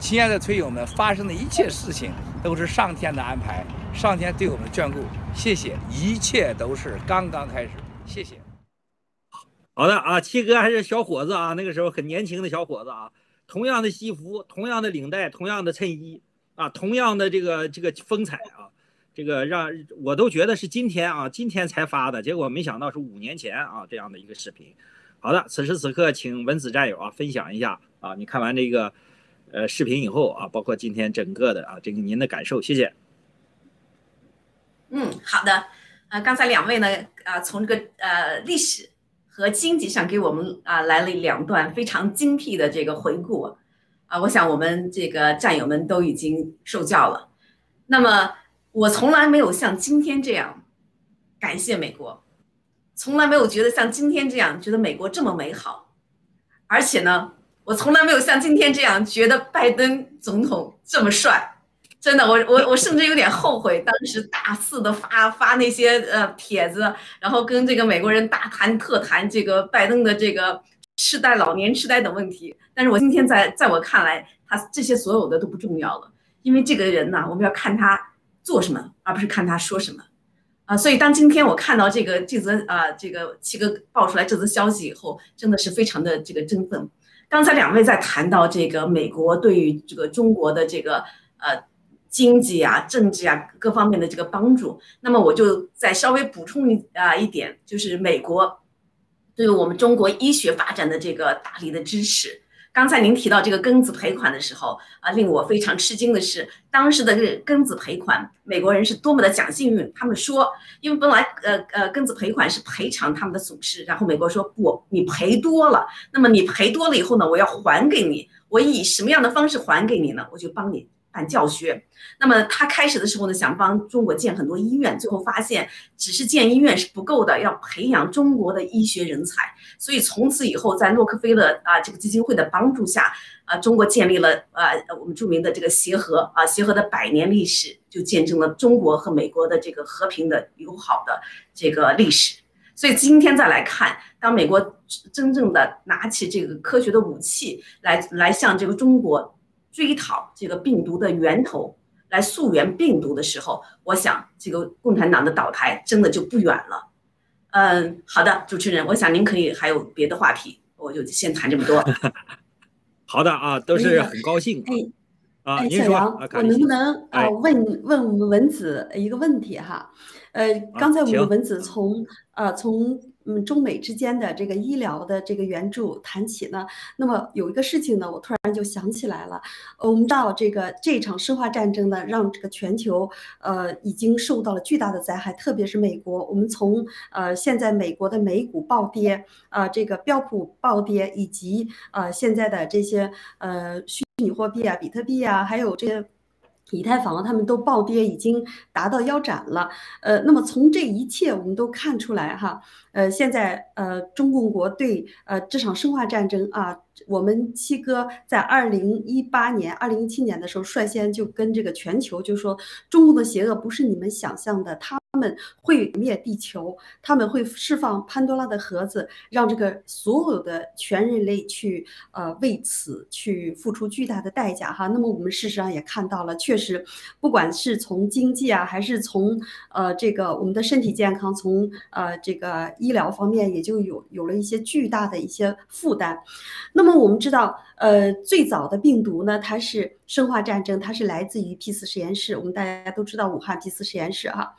亲爱的推友们，发生的一切事情都是上天的安排，上天对我们的眷顾。谢谢，一切都是刚刚开始。谢谢。好的啊，七哥还是小伙子啊，那个时候很年轻的小伙子啊，同样的西服，同样的领带，同样的衬衣啊，同样的这个这个风采啊，这个让我都觉得是今天啊，今天才发的，结果没想到是五年前啊这样的一个视频。好的，此时此刻，请文子战友啊分享一下啊，你看完这个。呃，视频以后啊，包括今天整个的啊，这个您的感受，谢谢。嗯，好的。啊，刚才两位呢，啊，从这个呃历史和经济上给我们啊来了两段非常精辟的这个回顾啊，我想我们这个战友们都已经受教了。那么，我从来没有像今天这样感谢美国，从来没有觉得像今天这样觉得美国这么美好，而且呢。我从来没有像今天这样觉得拜登总统这么帅，真的，我我我甚至有点后悔当时大肆的发发那些呃帖子，然后跟这个美国人大谈特谈这个拜登的这个痴呆、老年痴呆等问题。但是我今天在在我看来，他这些所有的都不重要了，因为这个人呢，我们要看他做什么，而不是看他说什么啊。所以当今天我看到这个这则啊这个七哥爆出来这则消息以后，真的是非常的这个振奋。刚才两位在谈到这个美国对于这个中国的这个呃经济啊、政治啊各方面的这个帮助，那么我就再稍微补充一啊一点，就是美国对我们中国医学发展的这个大力的支持。刚才您提到这个庚子赔款的时候啊，令我非常吃惊的是，当时的这庚子赔款，美国人是多么的讲信用。他们说，因为本来呃呃庚子赔款是赔偿他们的损失，然后美国说不，你赔多了，那么你赔多了以后呢，我要还给你，我以什么样的方式还给你呢？我就帮你。办教学，那么他开始的时候呢，想帮中国建很多医院，最后发现只是建医院是不够的，要培养中国的医学人才。所以从此以后，在洛克菲勒啊这个基金会的帮助下，啊，中国建立了啊我们著名的这个协和啊协和的百年历史，就见证了中国和美国的这个和平的友好的这个历史。所以今天再来看，当美国真正的拿起这个科学的武器来来向这个中国。追讨这个病毒的源头，来溯源病毒的时候，我想这个共产党的倒台真的就不远了。嗯，好的，主持人，我想您可以还有别的话题，我就先谈这么多。好的啊，都是很高兴。哎，哎，小杨，我能不能啊问问我们文子一个问题哈？呃，刚才我们文子从呃从。嗯，中美之间的这个医疗的这个援助谈起呢，那么有一个事情呢，我突然就想起来了。我们到这个这场生化战争呢，让这个全球呃已经受到了巨大的灾害，特别是美国。我们从呃现在美国的美股暴跌，呃这个标普暴跌，以及呃现在的这些呃虚拟货币啊，比特币啊，还有这些。以太坊他们都暴跌，已经达到腰斩了。呃，那么从这一切我们都看出来哈，呃，现在呃中共国对呃这场生化战争啊，我们七哥在二零一八年、二零一七年的时候率先就跟这个全球就说，中共的邪恶不是你们想象的，他他们会灭地球，他们会释放潘多拉的盒子，让这个所有的全人类去呃为此去付出巨大的代价哈。那么我们事实上也看到了，确实，不管是从经济啊，还是从呃这个我们的身体健康，从呃这个医疗方面，也就有有了一些巨大的一些负担。那么我们知道，呃，最早的病毒呢，它是生化战争，它是来自于 P 四实验室。我们大家都知道武汉 P 四实验室哈。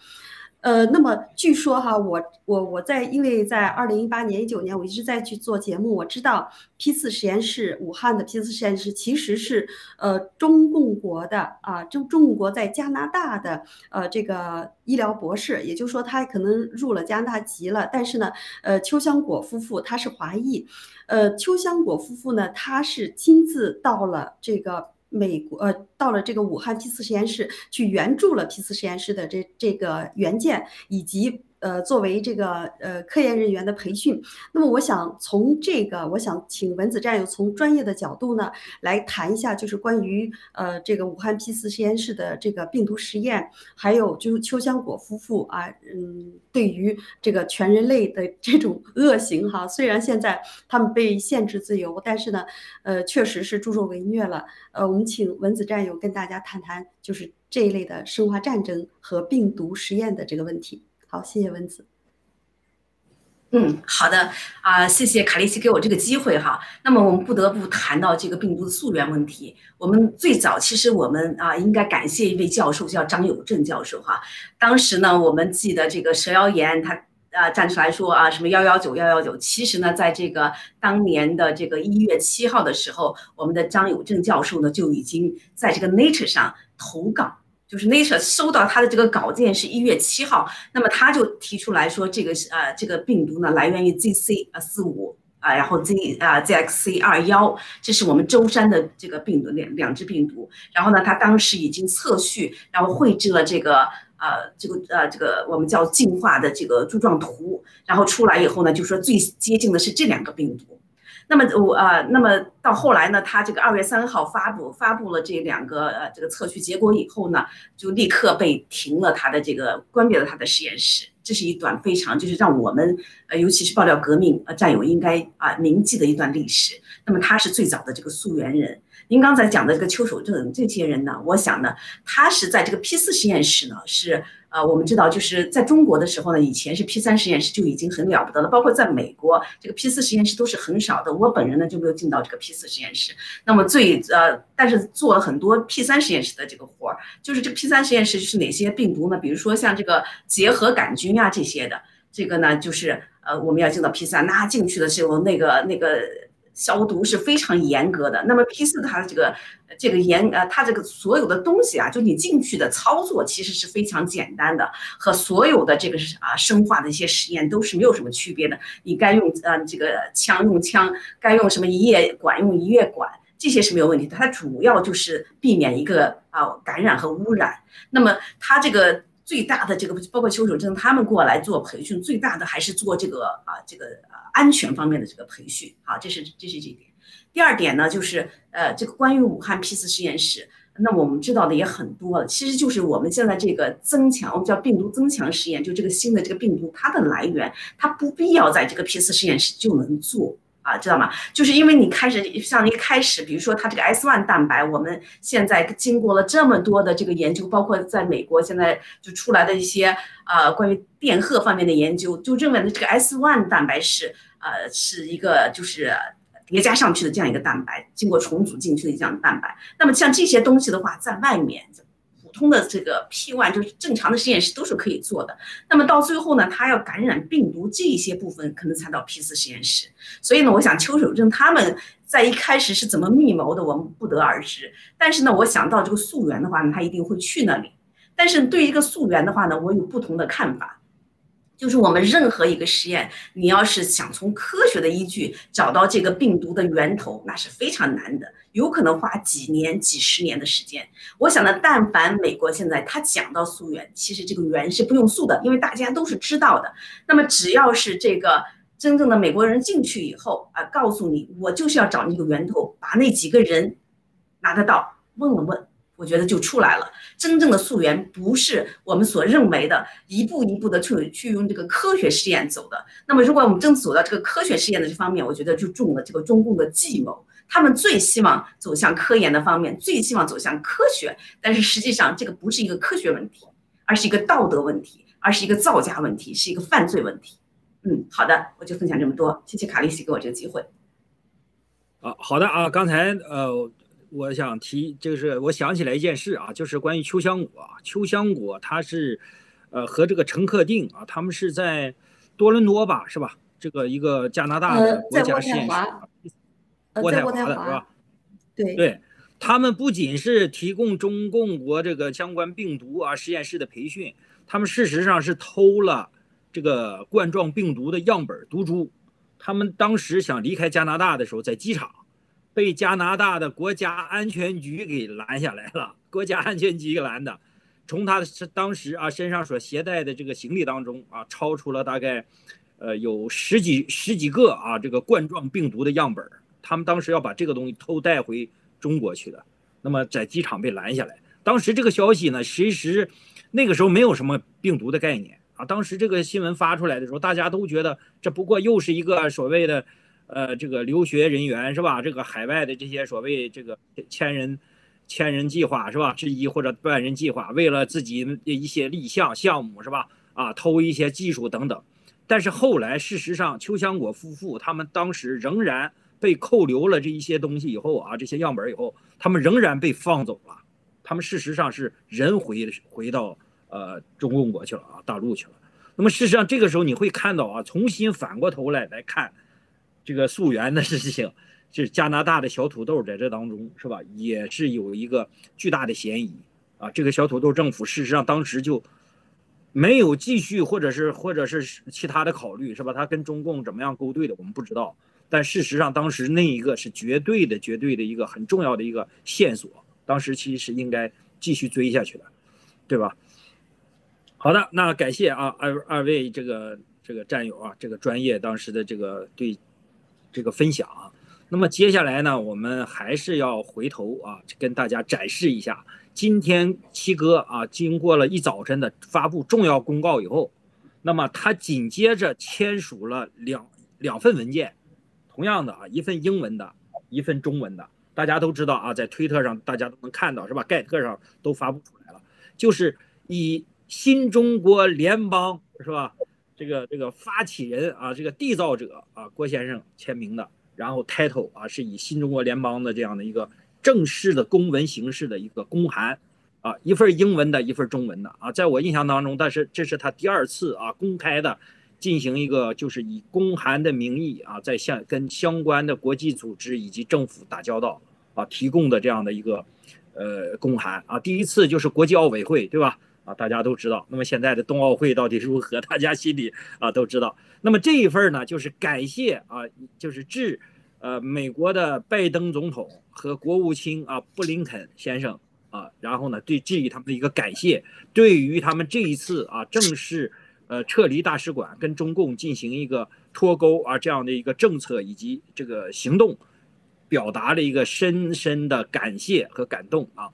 呃，那么据说哈，我我我在因为在二零一八年、一九年，我一直在去做节目，我知道 P 四实验室武汉的 P 四实验室其实是呃中共国的啊，中中共国在加拿大的呃这个医疗博士，也就是说他可能入了加拿大籍了，但是呢，呃邱香果夫妇他是华裔，呃邱香果夫妇呢他是亲自到了这个。美国呃，到了这个武汉 P 四实验室去援助了 P 四实验室的这这个原件以及。呃，作为这个呃科研人员的培训，那么我想从这个，我想请文子战友从专业的角度呢来谈一下，就是关于呃这个武汉 P 四实验室的这个病毒实验，还有就是邱香果夫妇啊，嗯，对于这个全人类的这种 恶行哈，虽然现在他们被限制自由，但是呢，呃，确实是助纣为虐了。呃，我们请文子战友跟大家谈谈，就是这一类的生化战争和病毒实验的这个问题。好，谢谢文子。嗯，好的啊，谢谢卡利西给我这个机会哈。那么我们不得不谈到这个病毒的溯源问题。我们最早其实我们啊，应该感谢一位教授，叫张友正教授哈。当时呢，我们记得这个蛇妖炎，他啊站出来说啊什么幺幺九幺幺九。其实呢，在这个当年的这个一月七号的时候，我们的张友正教授呢就已经在这个 Nature 上投稿。就是 Nature 收到他的这个稿件是一月七号，那么他就提出来说，这个是呃这个病毒呢来源于 ZC 啊四五啊，然后 Z 啊 ZXC 二幺，这是我们舟山的这个病毒两两只病毒。然后呢，他当时已经测序，然后绘制了这个呃这个呃这个我们叫进化的这个柱状图，然后出来以后呢，就说最接近的是这两个病毒。那么我呃，那么到后来呢，他这个二月三号发布发布了这两个呃这个测序结果以后呢，就立刻被停了他的这个关闭了他的实验室。这是一段非常就是让我们呃尤其是爆料革命呃战友应该啊铭记的一段历史。那么他是最早的这个溯源人。您刚才讲的这个邱守正这些人呢，我想呢，他是在这个 P 四实验室呢是。呃，我们知道，就是在中国的时候呢，以前是 P 三实验室就已经很了不得了，包括在美国，这个 P 四实验室都是很少的。我本人呢就没有进到这个 P 四实验室，那么最呃，但是做了很多 P 三实验室的这个活儿，就是这个 P 三实验室是哪些病毒呢？比如说像这个结核杆菌啊这些的，这个呢就是呃我们要进到 P 三，那进去的时候那个那个。消毒是非常严格的。那么 P 四它的这个这个严呃，它这个所有的东西啊，就你进去的操作其实是非常简单的，和所有的这个是啊生化的一些实验都是没有什么区别的。你该用呃这个枪用枪，该用什么一液管用一液管，这些是没有问题的。它主要就是避免一个啊感染和污染。那么它这个最大的这个包括邱守正他们过来做培训，最大的还是做这个啊这个。安全方面的这个培训，好，这是这是这点。第二点呢，就是呃，这个关于武汉 P 四实验室，那我们知道的也很多了。其实就是我们现在这个增强，我们叫病毒增强实验，就这个新的这个病毒，它的来源，它不必要在这个 P 四实验室就能做啊，知道吗？就是因为你开始像一开始，比如说它这个 S one 蛋白，我们现在经过了这么多的这个研究，包括在美国现在就出来的一些呃关于电荷方面的研究，就认为呢这个 S one 蛋白是。呃，是一个就是叠加上去的这样一个蛋白，经过重组进去的这样蛋白。那么像这些东西的话，在外面通的这个 P one 就是正常的实验室都是可以做的。那么到最后呢，他要感染病毒这一些部分，可能才到 P 四实验室。所以呢，我想邱守正他们在一开始是怎么密谋的，我们不得而知。但是呢，我想到这个溯源的话呢，他一定会去那里。但是对于一个溯源的话呢，我有不同的看法。就是我们任何一个实验，你要是想从科学的依据找到这个病毒的源头，那是非常难的，有可能花几年、几十年的时间。我想呢，但凡美国现在他讲到溯源，其实这个源是不用溯的，因为大家都是知道的。那么只要是这个真正的美国人进去以后啊，告诉你，我就是要找那个源头，把那几个人拿得到问了问。我觉得就出来了。真正的溯源不是我们所认为的一步一步的去去用这个科学试验走的。那么，如果我们真走到这个科学试验的这方面，我觉得就中了这个中共的计谋。他们最希望走向科研的方面，最希望走向科学，但是实际上这个不是一个科学问题，而是一个道德问题，而是一个造假问题，是一个犯罪问题。嗯，好的，我就分享这么多，谢谢卡利西给我这个机会。啊，好的啊，刚才呃，我想提，就是我想起来一件事啊，就是关于秋香果啊，秋香果它是，呃，和这个陈克定啊，他们是在多伦多吧，是吧？这个一个加拿大的国家实验室。渥太华的是吧？对对，他们不仅是提供中共国这个相关病毒啊实验室的培训，他们事实上是偷了这个冠状病毒的样本毒株。他们当时想离开加拿大的时候，在机场被加拿大的国家安全局给拦下来了。国家安全局给拦的，从他是当时啊身上所携带的这个行李当中啊，超出了大概呃有十几十几个啊这个冠状病毒的样本。他们当时要把这个东西偷带回中国去的，那么在机场被拦下来。当时这个消息呢，其实那个时候没有什么病毒的概念啊。当时这个新闻发出来的时候，大家都觉得这不过又是一个所谓的，呃，这个留学人员是吧？这个海外的这些所谓这个千人千人计划是吧？之一或者万人计划，为了自己一些立项项目是吧？啊，偷一些技术等等。但是后来事实上，秋香果夫妇他们当时仍然。被扣留了这一些东西以后啊，这些样本以后，他们仍然被放走了。他们事实上是人回回到呃中共国去了啊，大陆去了。那么事实上这个时候你会看到啊，重新反过头来来看这个溯源的事情，就是加拿大的小土豆在这当中是吧，也是有一个巨大的嫌疑啊。这个小土豆政府事实上当时就没有继续或者是或者是其他的考虑是吧？他跟中共怎么样勾兑的，我们不知道。但事实上，当时那一个是绝对的、绝对的一个很重要的一个线索。当时其实是应该继续追下去的，对吧？好的，那感谢啊，二二位这个这个战友啊，这个专业当时的这个对这个分享。那么接下来呢，我们还是要回头啊，跟大家展示一下，今天七哥啊，经过了一早晨的发布重要公告以后，那么他紧接着签署了两两份文件。同样的啊，一份英文的，一份中文的，大家都知道啊，在推特上大家都能看到是吧？盖特上都发布出来了，就是以新中国联邦是吧？这个这个发起人啊，这个缔造者啊，郭先生签名的，然后 title 啊是以新中国联邦的这样的一个正式的公文形式的一个公函啊，一份英文的，一份中文的啊，在我印象当中，但是这是他第二次啊公开的。进行一个就是以公函的名义啊，在向跟相关的国际组织以及政府打交道啊，提供的这样的一个呃公函啊，第一次就是国际奥委会对吧？啊，大家都知道。那么现在的冬奥会到底如何？大家心里啊都知道。那么这一份呢，就是感谢啊，就是致呃美国的拜登总统和国务卿啊布林肯先生啊，然后呢对致以他们的一个感谢，对于他们这一次啊正式。呃，撤离大使馆，跟中共进行一个脱钩啊，这样的一个政策以及这个行动，表达了一个深深的感谢和感动啊。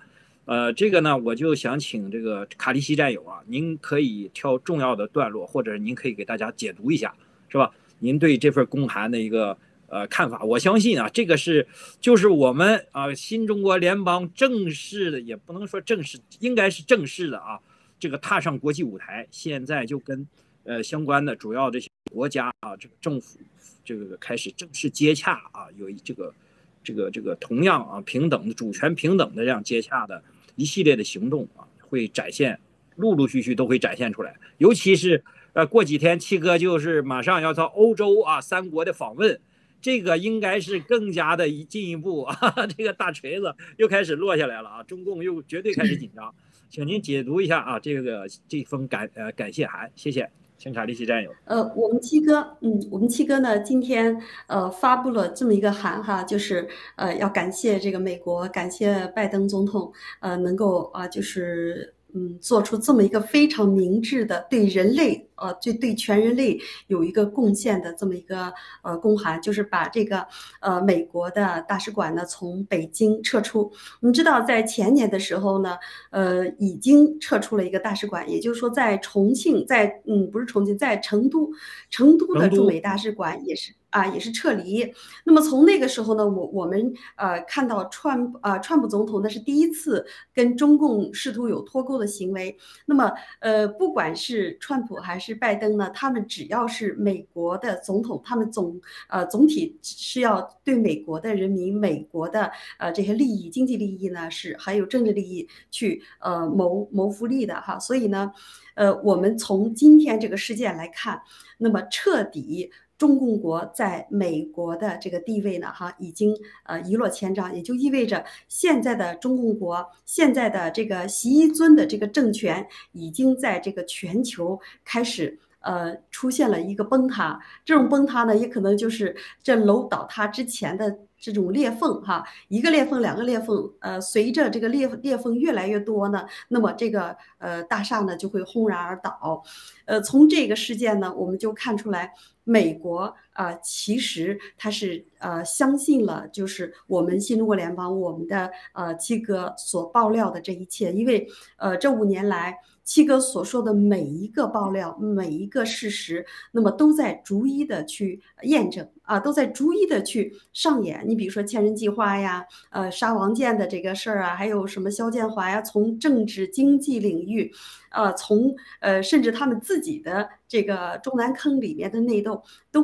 呃，这个呢，我就想请这个卡利西战友啊，您可以挑重要的段落，或者您可以给大家解读一下，是吧？您对这份公函的一个呃看法？我相信啊，这个是就是我们啊新中国联邦正式的，也不能说正式，应该是正式的啊。这个踏上国际舞台，现在就跟呃相关的主要这些国家啊，这个政府这个开始正式接洽啊，有这个这个这个同样啊平等的主权平等的这样接洽的一系列的行动啊，会展现陆陆续续都会展现出来。尤其是呃过几天七哥就是马上要到欧洲啊三国的访问，这个应该是更加的一进一步 啊，这个大锤子又开始落下来了啊，中共又绝对开始紧张。请您解读一下啊，这个这封感呃感谢函，谢谢，请查利西战友。呃，我们七哥，嗯，我们七哥呢，今天呃发布了这么一个函哈，就是呃要感谢这个美国，感谢拜登总统，呃能够啊就是嗯做出这么一个非常明智的对人类呃，就对全人类有一个贡献的这么一个呃公函，就是把这个呃美国的大使馆呢从北京撤出。我们知道，在前年的时候呢，呃，已经撤出了一个大使馆，也就是说，在重庆，在嗯，不是重庆，在成都，成都的驻美大使馆也是。啊，也是撤离。那么从那个时候呢，我我们呃看到川啊川普总统那是第一次跟中共试图有脱钩的行为。那么呃，不管是川普还是拜登呢，他们只要是美国的总统，他们总呃总体是要对美国的人民、美国的呃这些利益、经济利益呢，是还有政治利益去呃谋谋福利的哈。所以呢，呃，我们从今天这个事件来看，那么彻底。中共国在美国的这个地位呢，哈，已经呃一落千丈，也就意味着现在的中共国，现在的这个习一尊的这个政权，已经在这个全球开始呃出现了一个崩塌。这种崩塌呢，也可能就是这楼倒塌之前的这种裂缝，哈，一个裂缝，两个裂缝，呃，随着这个裂裂缝越来越多呢，那么这个呃大厦呢就会轰然而倒。呃，从这个事件呢，我们就看出来。美国啊，其实他是呃相信了，就是我们新中国联邦，我们的呃七哥所爆料的这一切，因为呃这五年来。七哥所说的每一个爆料，每一个事实，那么都在逐一的去验证啊，都在逐一的去上演。你比如说千人计划呀，呃，杀王建的这个事儿啊，还有什么肖建华呀，从政治经济领域，呃，从呃，甚至他们自己的这个中南坑里面的内斗，都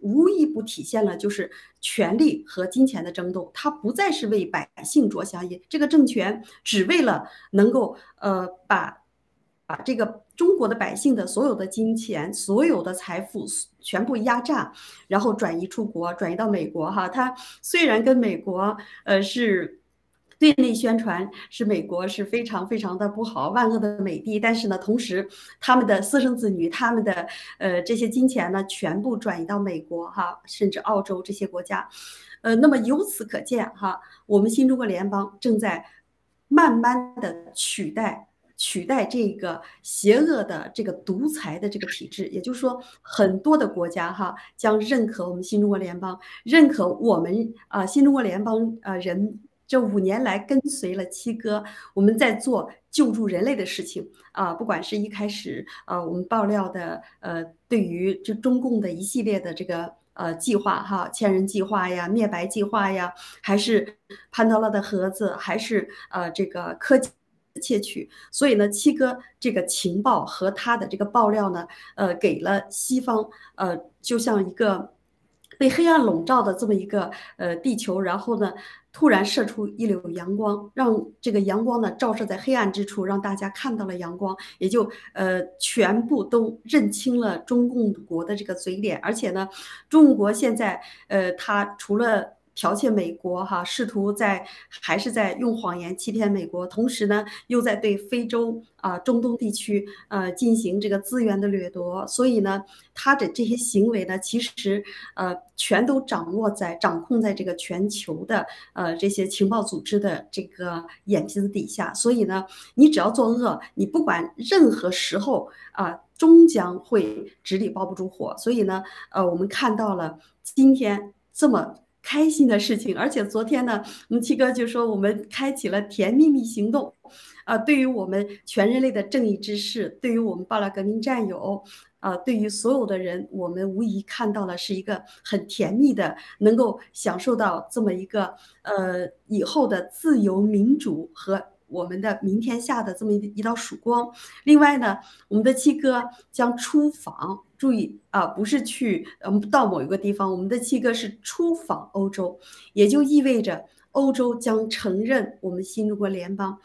无一不体现了就是权力和金钱的争斗。他不再是为百姓着想，也这个政权只为了能够呃把。把这个中国的百姓的所有的金钱、所有的财富全部压榨，然后转移出国，转移到美国。哈，他虽然跟美国呃是对内宣传是美国是非常非常的不好，万恶的美帝，但是呢，同时他们的私生子女、他们的呃这些金钱呢，全部转移到美国哈，甚至澳洲这些国家。呃，那么由此可见哈，我们新中国联邦正在慢慢的取代。取代这个邪恶的这个独裁的这个体制，也就是说，很多的国家哈将认可我们新中国联邦，认可我们啊新中国联邦啊人这五年来跟随了七哥，我们在做救助人类的事情啊，不管是一开始啊我们爆料的呃对于这中共的一系列的这个呃计划哈千人计划呀灭白计划呀，还是潘多拉的盒子，还是呃这个科技。窃取，所以呢，七哥这个情报和他的这个爆料呢，呃，给了西方，呃，就像一个被黑暗笼罩的这么一个呃地球，然后呢，突然射出一缕阳光，让这个阳光呢照射在黑暗之处，让大家看到了阳光，也就呃全部都认清了中共国的这个嘴脸，而且呢，中国现在呃，他除了剽窃美国，哈，试图在还是在用谎言欺骗美国，同时呢，又在对非洲啊、中东地区呃进行这个资源的掠夺。所以呢，他的这些行为呢，其实呃全都掌握在、掌控在这个全球的呃这些情报组织的这个眼皮子底下。所以呢，你只要作恶，你不管任何时候啊，终将会纸里包不住火。所以呢，呃，我们看到了今天这么。开心的事情，而且昨天呢，我们七哥就说我们开启了甜蜜蜜行动，啊，对于我们全人类的正义之士，对于我们爆料革命战友，啊，对于所有的人，我们无疑看到了是一个很甜蜜的，能够享受到这么一个呃以后的自由民主和。我们的明天下的这么一一道曙光。另外呢，我们的七哥将出访，注意啊，不是去嗯到某一个地方，我们的七哥是出访欧洲，也就意味着欧洲将承认我们新中国联邦。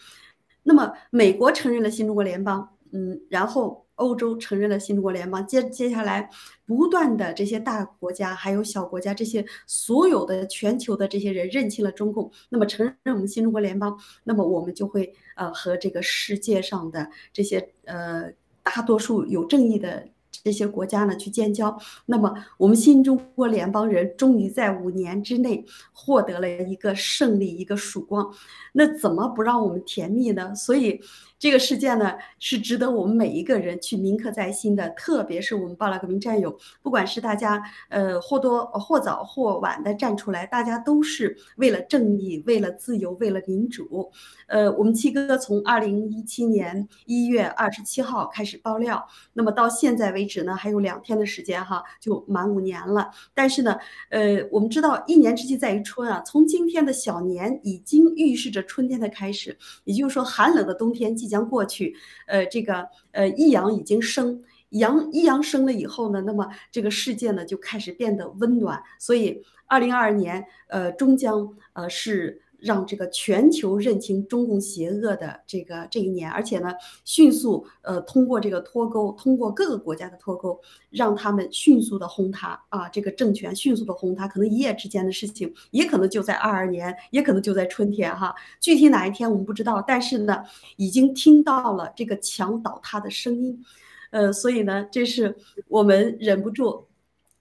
那么美国承认了新中国联邦，嗯，然后。欧洲承认了新中国联邦，接接下来不断的这些大国家还有小国家，这些所有的全球的这些人认清了中共，那么承认我们新中国联邦，那么我们就会呃和这个世界上的这些呃大多数有正义的这些国家呢去建交，那么我们新中国联邦人终于在五年之内获得了一个胜利，一个曙光，那怎么不让我们甜蜜呢？所以。这个事件呢，是值得我们每一个人去铭刻在心的，特别是我们巴拉革命战友，不管是大家呃或多或早或晚的站出来，大家都是为了正义、为了自由、为了民主。呃，我们七哥从二零一七年一月二十七号开始爆料，那么到现在为止呢，还有两天的时间哈，就满五年了。但是呢，呃，我们知道一年之计在于春啊，从今天的小年已经预示着春天的开始，也就是说寒冷的冬天即将过去。呃，这个呃一阳已经生，阳一阳生了以后呢，那么这个世界呢就开始变得温暖。所以二零二二年，呃，终将呃是。让这个全球认清中共邪恶的这个这一年，而且呢，迅速呃通过这个脱钩，通过各个国家的脱钩，让他们迅速的轰塌。啊，这个政权迅速的轰塌，可能一夜之间的事情，也可能就在二二年，也可能就在春天哈，具体哪一天我们不知道，但是呢，已经听到了这个墙倒塌的声音，呃，所以呢，这是我们忍不住，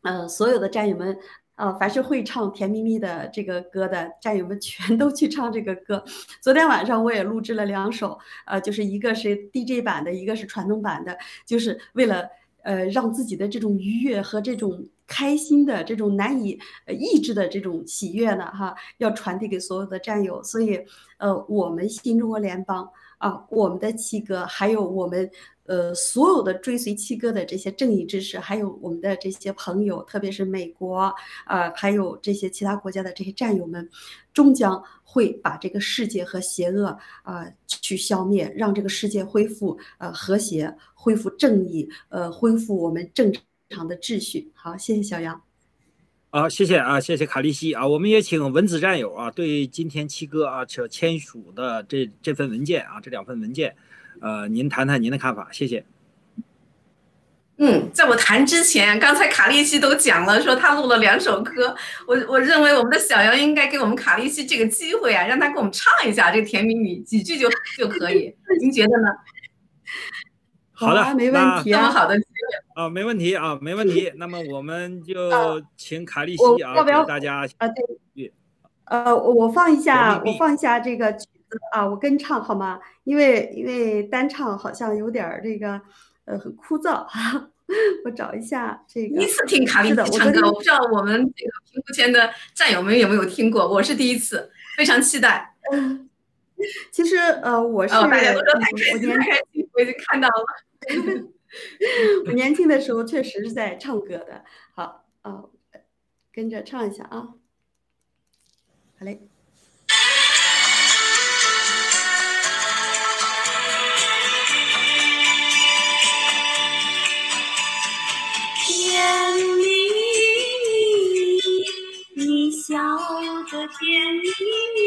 呃，所有的战友们。呃，凡是会唱《甜蜜蜜》的这个歌的战友们，全都去唱这个歌。昨天晚上我也录制了两首，呃，就是一个是 DJ 版的，一个是传统版的，就是为了呃让自己的这种愉悦和这种开心的这种难以抑制的这种喜悦呢，哈，要传递给所有的战友。所以，呃，我们新中国联邦啊，我们的七哥，还有我们。呃，所有的追随七哥的这些正义之士，还有我们的这些朋友，特别是美国啊，还有这些其他国家的这些战友们，终将会把这个世界和邪恶啊去消灭，让这个世界恢复呃和谐，恢复正义，呃，恢复我们正常的秩序。好，谢谢小杨。啊，谢谢啊，谢谢卡利西啊，我们也请文字战友啊，对今天七哥啊所签署的这这份文件啊，这两份文件。呃，您谈谈您的看法，谢谢。嗯，在我谈之前，刚才卡利西都讲了，说他录了两首歌，我我认为我们的小杨应该给我们卡利西这个机会啊，让他给我们唱一下这个《甜蜜蜜》，几句就就可以，您觉得呢？好的，没问题，这么好的机会啊，没问题啊，没问题。那么我们就请卡利西啊，给大家啊，对，呃，我放一下，我放一下这个。啊，我跟唱好吗？因为因为单唱好像有点儿这个，呃，很枯燥哈。我找一下这个。第一次听卡利西唱歌，我不知道我们这个屏幕前的战友们有没有听过，我是第一次，非常期待。其实呃，我是大家都说太开心，开心，我已经看到了。我年轻的时候确实是在唱歌的。好啊，跟着唱一下啊。好嘞。得甜蜜蜜，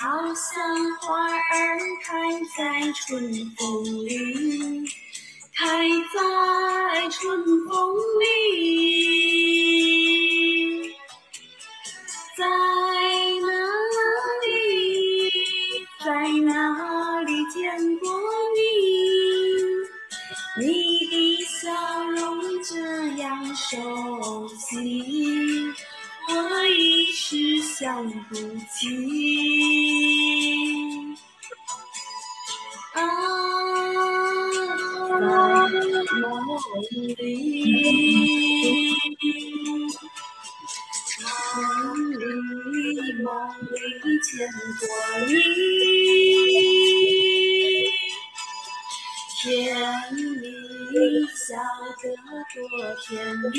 好像花儿开在春风里，开在春风里，在哪里，在哪里见过你？你的。笑容这样熟悉，一时想不起。啊，梦里，梦里梦里见过你，甜蜜。笑得多甜蜜，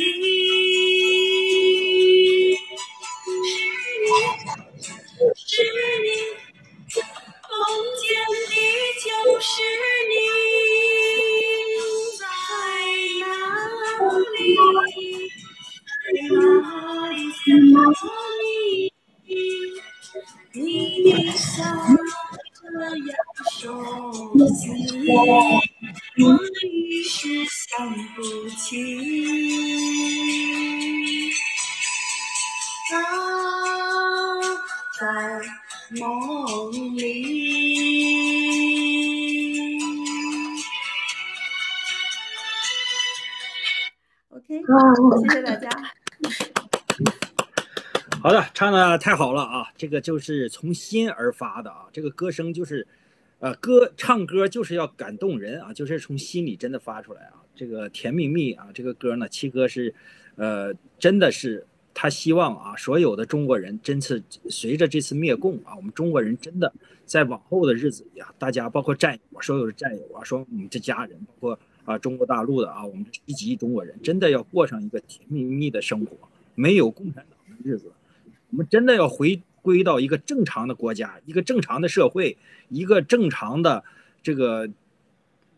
是你，梦见的就是你，在哪里？在哪里？见过你？你的笑这样熟悉。我一时想不起，在梦里。OK，谢谢大家。好的，唱的太好了啊！这个就是从心而发的啊，这个歌声就是。呃，歌唱歌就是要感动人啊，就是从心里真的发出来啊。这个甜蜜蜜啊，这个歌呢，七哥是，呃，真的是他希望啊，所有的中国人，真是随着这次灭共啊，我们中国人真的在往后的日子里啊，大家包括战友，所有的战友啊，说我们这家人，包括啊中国大陆的啊，我们这一级中国人，真的要过上一个甜蜜蜜的生活，没有共产党的日子，我们真的要回。归到一个正常的国家，一个正常的社会，一个正常的这个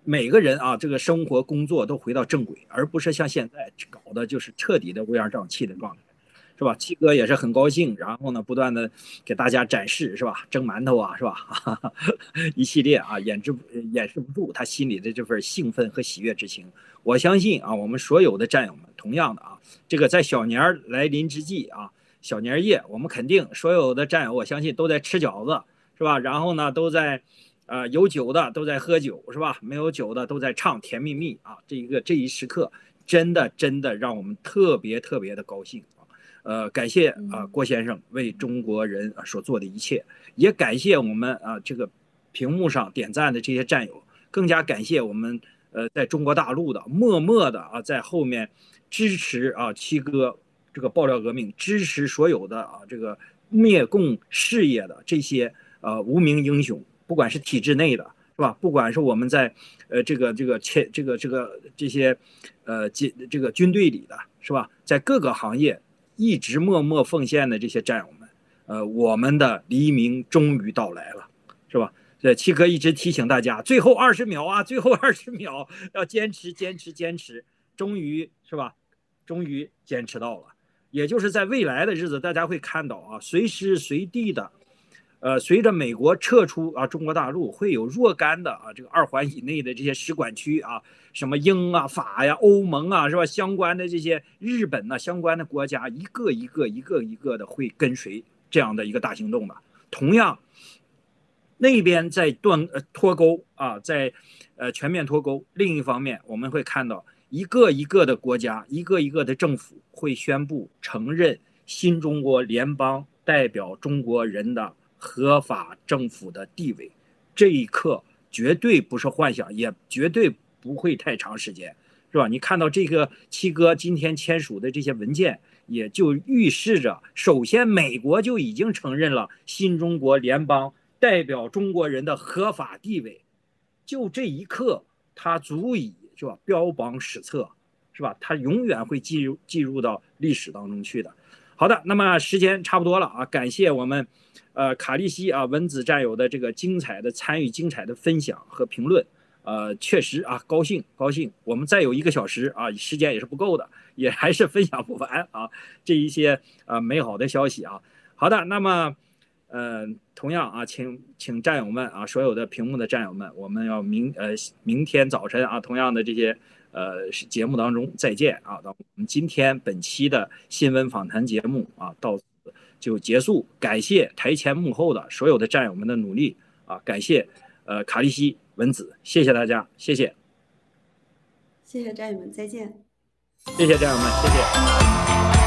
每个人啊，这个生活工作都回到正轨，而不是像现在搞的就是彻底的乌烟瘴气的状态，是吧？七哥也是很高兴，然后呢，不断的给大家展示，是吧？蒸馒头啊，是吧？一系列啊，掩饰掩饰不住他心里的这份兴奋和喜悦之情。我相信啊，我们所有的战友们，同样的啊，这个在小年儿来临之际啊。小年夜，我们肯定所有的战友，我相信都在吃饺子，是吧？然后呢，都在，呃，有酒的都在喝酒，是吧？没有酒的都在唱甜蜜蜜啊！这一个这一时刻，真的真的让我们特别特别的高兴！呃，感谢啊郭先生为中国人所做的一切，也感谢我们啊这个屏幕上点赞的这些战友，更加感谢我们呃在中国大陆的默默的啊在后面支持啊七哥。这个爆料革命支持所有的啊，这个灭共事业的这些呃无名英雄，不管是体制内的，是吧？不管是我们在呃这个这个前这个这个这些呃军这个军队里的，是吧？在各个行业一直默默奉献的这些战友们，呃，我们的黎明终于到来了，是吧？这七哥一直提醒大家，最后二十秒啊，最后二十秒要坚持坚持坚持，终于是吧？终于坚持到了。也就是在未来的日子，大家会看到啊，随时随地的，呃，随着美国撤出啊，中国大陆会有若干的啊，这个二环以内的这些使馆区啊，什么英啊、法呀、欧盟啊，是吧？相关的这些日本呢，相关的国家一个一个、一个一个的会跟随这样的一个大行动的。同样，那边在断呃脱钩啊，在呃全面脱钩。另一方面，我们会看到。一个一个的国家，一个一个的政府会宣布承认新中国联邦代表中国人的合法政府的地位。这一刻绝对不是幻想，也绝对不会太长时间，是吧？你看到这个七哥今天签署的这些文件，也就预示着，首先美国就已经承认了新中国联邦代表中国人的合法地位。就这一刻，它足以。是吧？标榜史册，是吧？它永远会记入记入到历史当中去的。好的，那么时间差不多了啊，感谢我们，呃，卡利西啊文子战友的这个精彩的参与、精彩的分享和评论，呃，确实啊，高兴高兴。我们再有一个小时啊，时间也是不够的，也还是分享不完啊，这一些啊美好的消息啊。好的，那么。呃，同样啊，请请战友们啊，所有的屏幕的战友们，我们要明呃明天早晨啊，同样的这些呃节目当中再见啊。到我们今天本期的新闻访谈节目啊，到此就结束。感谢台前幕后的所有的战友们的努力啊，感谢呃卡利西文子，谢谢大家，谢谢，谢谢战友们，再见，谢谢战友们，谢谢。